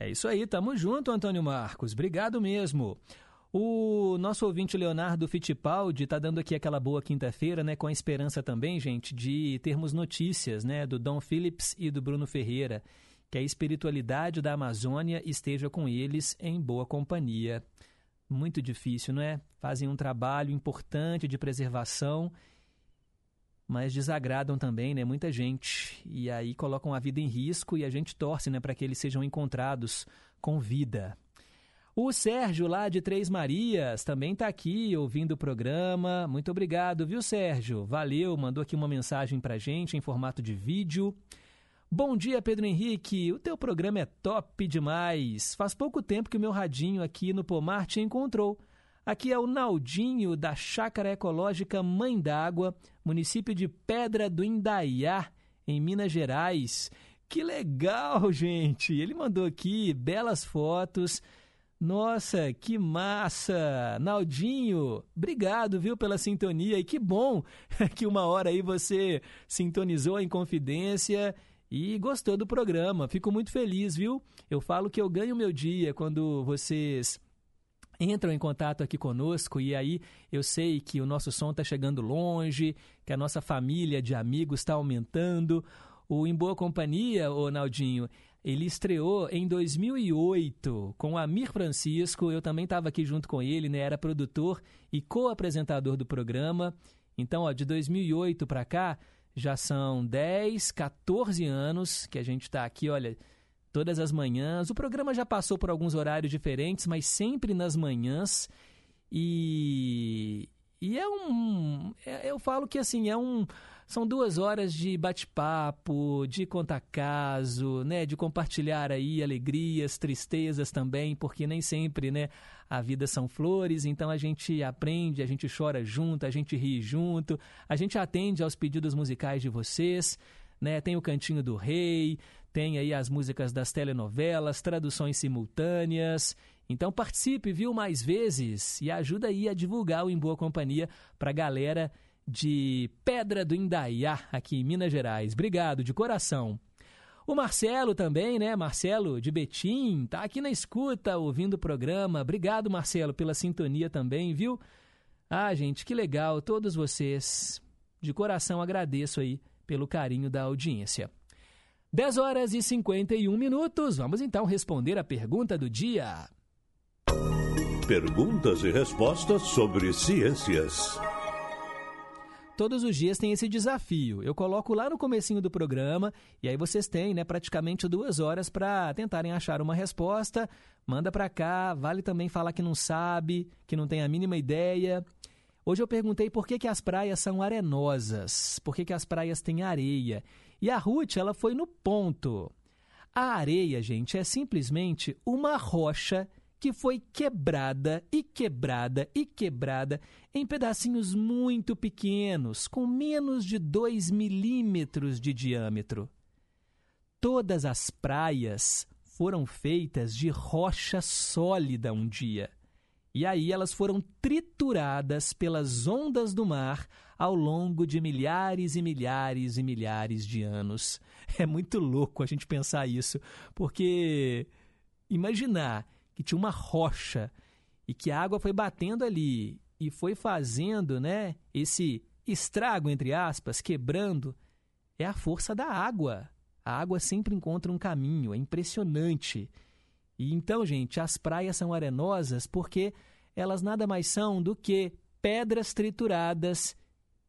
É isso aí, tamo junto, Antônio Marcos, obrigado mesmo. O nosso ouvinte Leonardo Fittipaldi está dando aqui aquela boa quinta-feira, né, com a esperança também, gente, de termos notícias, né, do Dom Phillips e do Bruno Ferreira que a espiritualidade da Amazônia esteja com eles em boa companhia. Muito difícil, não é? Fazem um trabalho importante de preservação, mas desagradam também, né, muita gente. E aí colocam a vida em risco e a gente torce, né, para que eles sejam encontrados com vida. O Sérgio, lá de Três Marias, também está aqui ouvindo o programa. Muito obrigado, viu, Sérgio? Valeu, mandou aqui uma mensagem para gente em formato de vídeo. Bom dia, Pedro Henrique. O teu programa é top demais. Faz pouco tempo que o meu radinho aqui no Pomar te encontrou. Aqui é o Naldinho da Chácara Ecológica Mãe d'Água, município de Pedra do Indaiá, em Minas Gerais. Que legal, gente! Ele mandou aqui belas fotos. Nossa, que massa! Naldinho, obrigado, viu, pela sintonia. E que bom que uma hora aí você sintonizou em confidência e gostou do programa. Fico muito feliz, viu? Eu falo que eu ganho meu dia quando vocês entram em contato aqui conosco e aí eu sei que o nosso som está chegando longe, que a nossa família de amigos está aumentando. O Em Boa Companhia, o Naldinho, ele estreou em 2008 com Amir Francisco. Eu também estava aqui junto com ele, né? Era produtor e co-apresentador do programa. Então, ó, de 2008 para cá, já são 10, 14 anos que a gente está aqui, olha, todas as manhãs. O programa já passou por alguns horários diferentes, mas sempre nas manhãs. E, e é um. É, eu falo que assim, é um são duas horas de bate-papo, de contar caso, né, de compartilhar aí alegrias, tristezas também, porque nem sempre, né, a vida são flores, então a gente aprende, a gente chora junto, a gente ri junto, a gente atende aos pedidos musicais de vocês, né? Tem o Cantinho do Rei, tem aí as músicas das telenovelas, traduções simultâneas. Então participe, viu, mais vezes e ajuda aí a divulgar o Em Boa Companhia para a galera de Pedra do Indaiá, aqui em Minas Gerais. Obrigado, de coração. O Marcelo também, né? Marcelo de Betim, tá aqui na escuta, ouvindo o programa. Obrigado, Marcelo, pela sintonia também, viu? Ah, gente, que legal, todos vocês. De coração agradeço aí pelo carinho da audiência. 10 horas e 51 minutos. Vamos então responder a pergunta do dia. Perguntas e respostas sobre ciências todos os dias tem esse desafio. Eu coloco lá no comecinho do programa e aí vocês têm, né, praticamente duas horas para tentarem achar uma resposta. Manda para cá. Vale também falar que não sabe, que não tem a mínima ideia. Hoje eu perguntei por que, que as praias são arenosas, por que, que as praias têm areia. E a Ruth, ela foi no ponto. A areia, gente, é simplesmente uma rocha que foi quebrada e quebrada e quebrada em pedacinhos muito pequenos, com menos de 2 milímetros de diâmetro. todas as praias foram feitas de rocha sólida um dia. E aí elas foram trituradas pelas ondas do mar ao longo de milhares e milhares e milhares de anos. É muito louco a gente pensar isso, porque imaginar que tinha uma rocha e que a água foi batendo ali e foi fazendo, né, esse estrago entre aspas, quebrando, é a força da água. A água sempre encontra um caminho, é impressionante. E então, gente, as praias são arenosas porque elas nada mais são do que pedras trituradas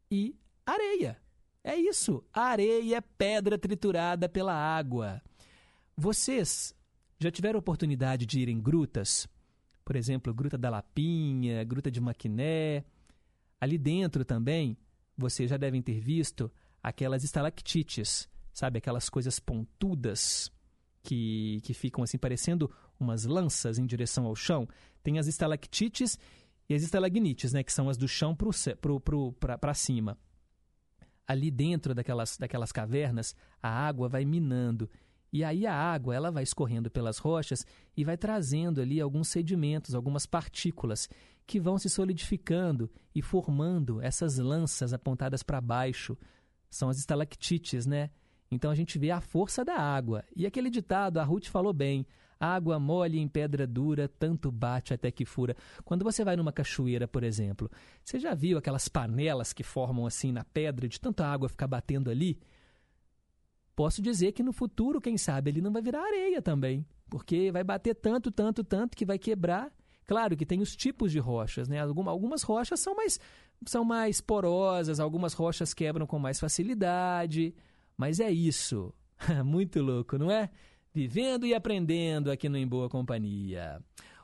e areia. É isso, areia, pedra triturada pela água. Vocês já tiveram oportunidade de ir em grutas? Por exemplo, Gruta da Lapinha, Gruta de Maquiné. Ali dentro também, vocês já devem ter visto aquelas estalactites, sabe? Aquelas coisas pontudas que, que ficam assim parecendo umas lanças em direção ao chão. Tem as estalactites e as estalagnites, né? Que são as do chão para cima. Ali dentro daquelas, daquelas cavernas, a água vai minando. E aí a água ela vai escorrendo pelas rochas e vai trazendo ali alguns sedimentos, algumas partículas que vão se solidificando e formando essas lanças apontadas para baixo. São as estalactites, né? Então a gente vê a força da água. E aquele ditado, a Ruth falou bem: água mole em pedra dura, tanto bate até que fura. Quando você vai numa cachoeira, por exemplo, você já viu aquelas panelas que formam assim na pedra de tanta água ficar batendo ali? Posso dizer que no futuro, quem sabe, ele não vai virar areia também, porque vai bater tanto, tanto, tanto que vai quebrar. Claro que tem os tipos de rochas, né? Algumas rochas são mais, são mais porosas, algumas rochas quebram com mais facilidade. Mas é isso. Muito louco, não é? Vivendo e aprendendo aqui no Em Boa Companhia.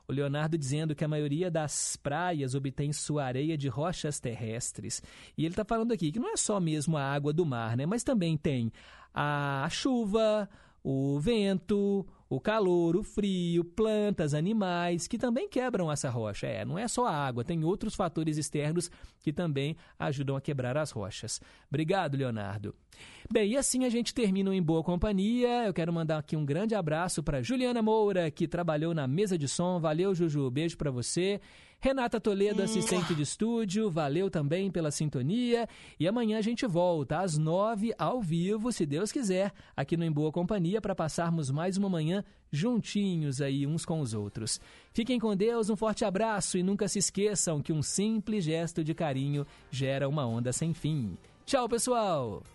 O Leonardo dizendo que a maioria das praias obtém sua areia de rochas terrestres. E ele está falando aqui que não é só mesmo a água do mar, né? Mas também tem a chuva, o vento, o calor, o frio, plantas, animais, que também quebram essa rocha. É, não é só a água, tem outros fatores externos que também ajudam a quebrar as rochas. Obrigado, Leonardo. Bem, e assim a gente termina em boa companhia. Eu quero mandar aqui um grande abraço para Juliana Moura, que trabalhou na mesa de som. Valeu, Juju. Beijo para você. Renata Toledo, assistente de estúdio, valeu também pela sintonia. E amanhã a gente volta às nove, ao vivo, se Deus quiser, aqui no Em Boa Companhia, para passarmos mais uma manhã juntinhos aí uns com os outros. Fiquem com Deus, um forte abraço e nunca se esqueçam que um simples gesto de carinho gera uma onda sem fim. Tchau, pessoal!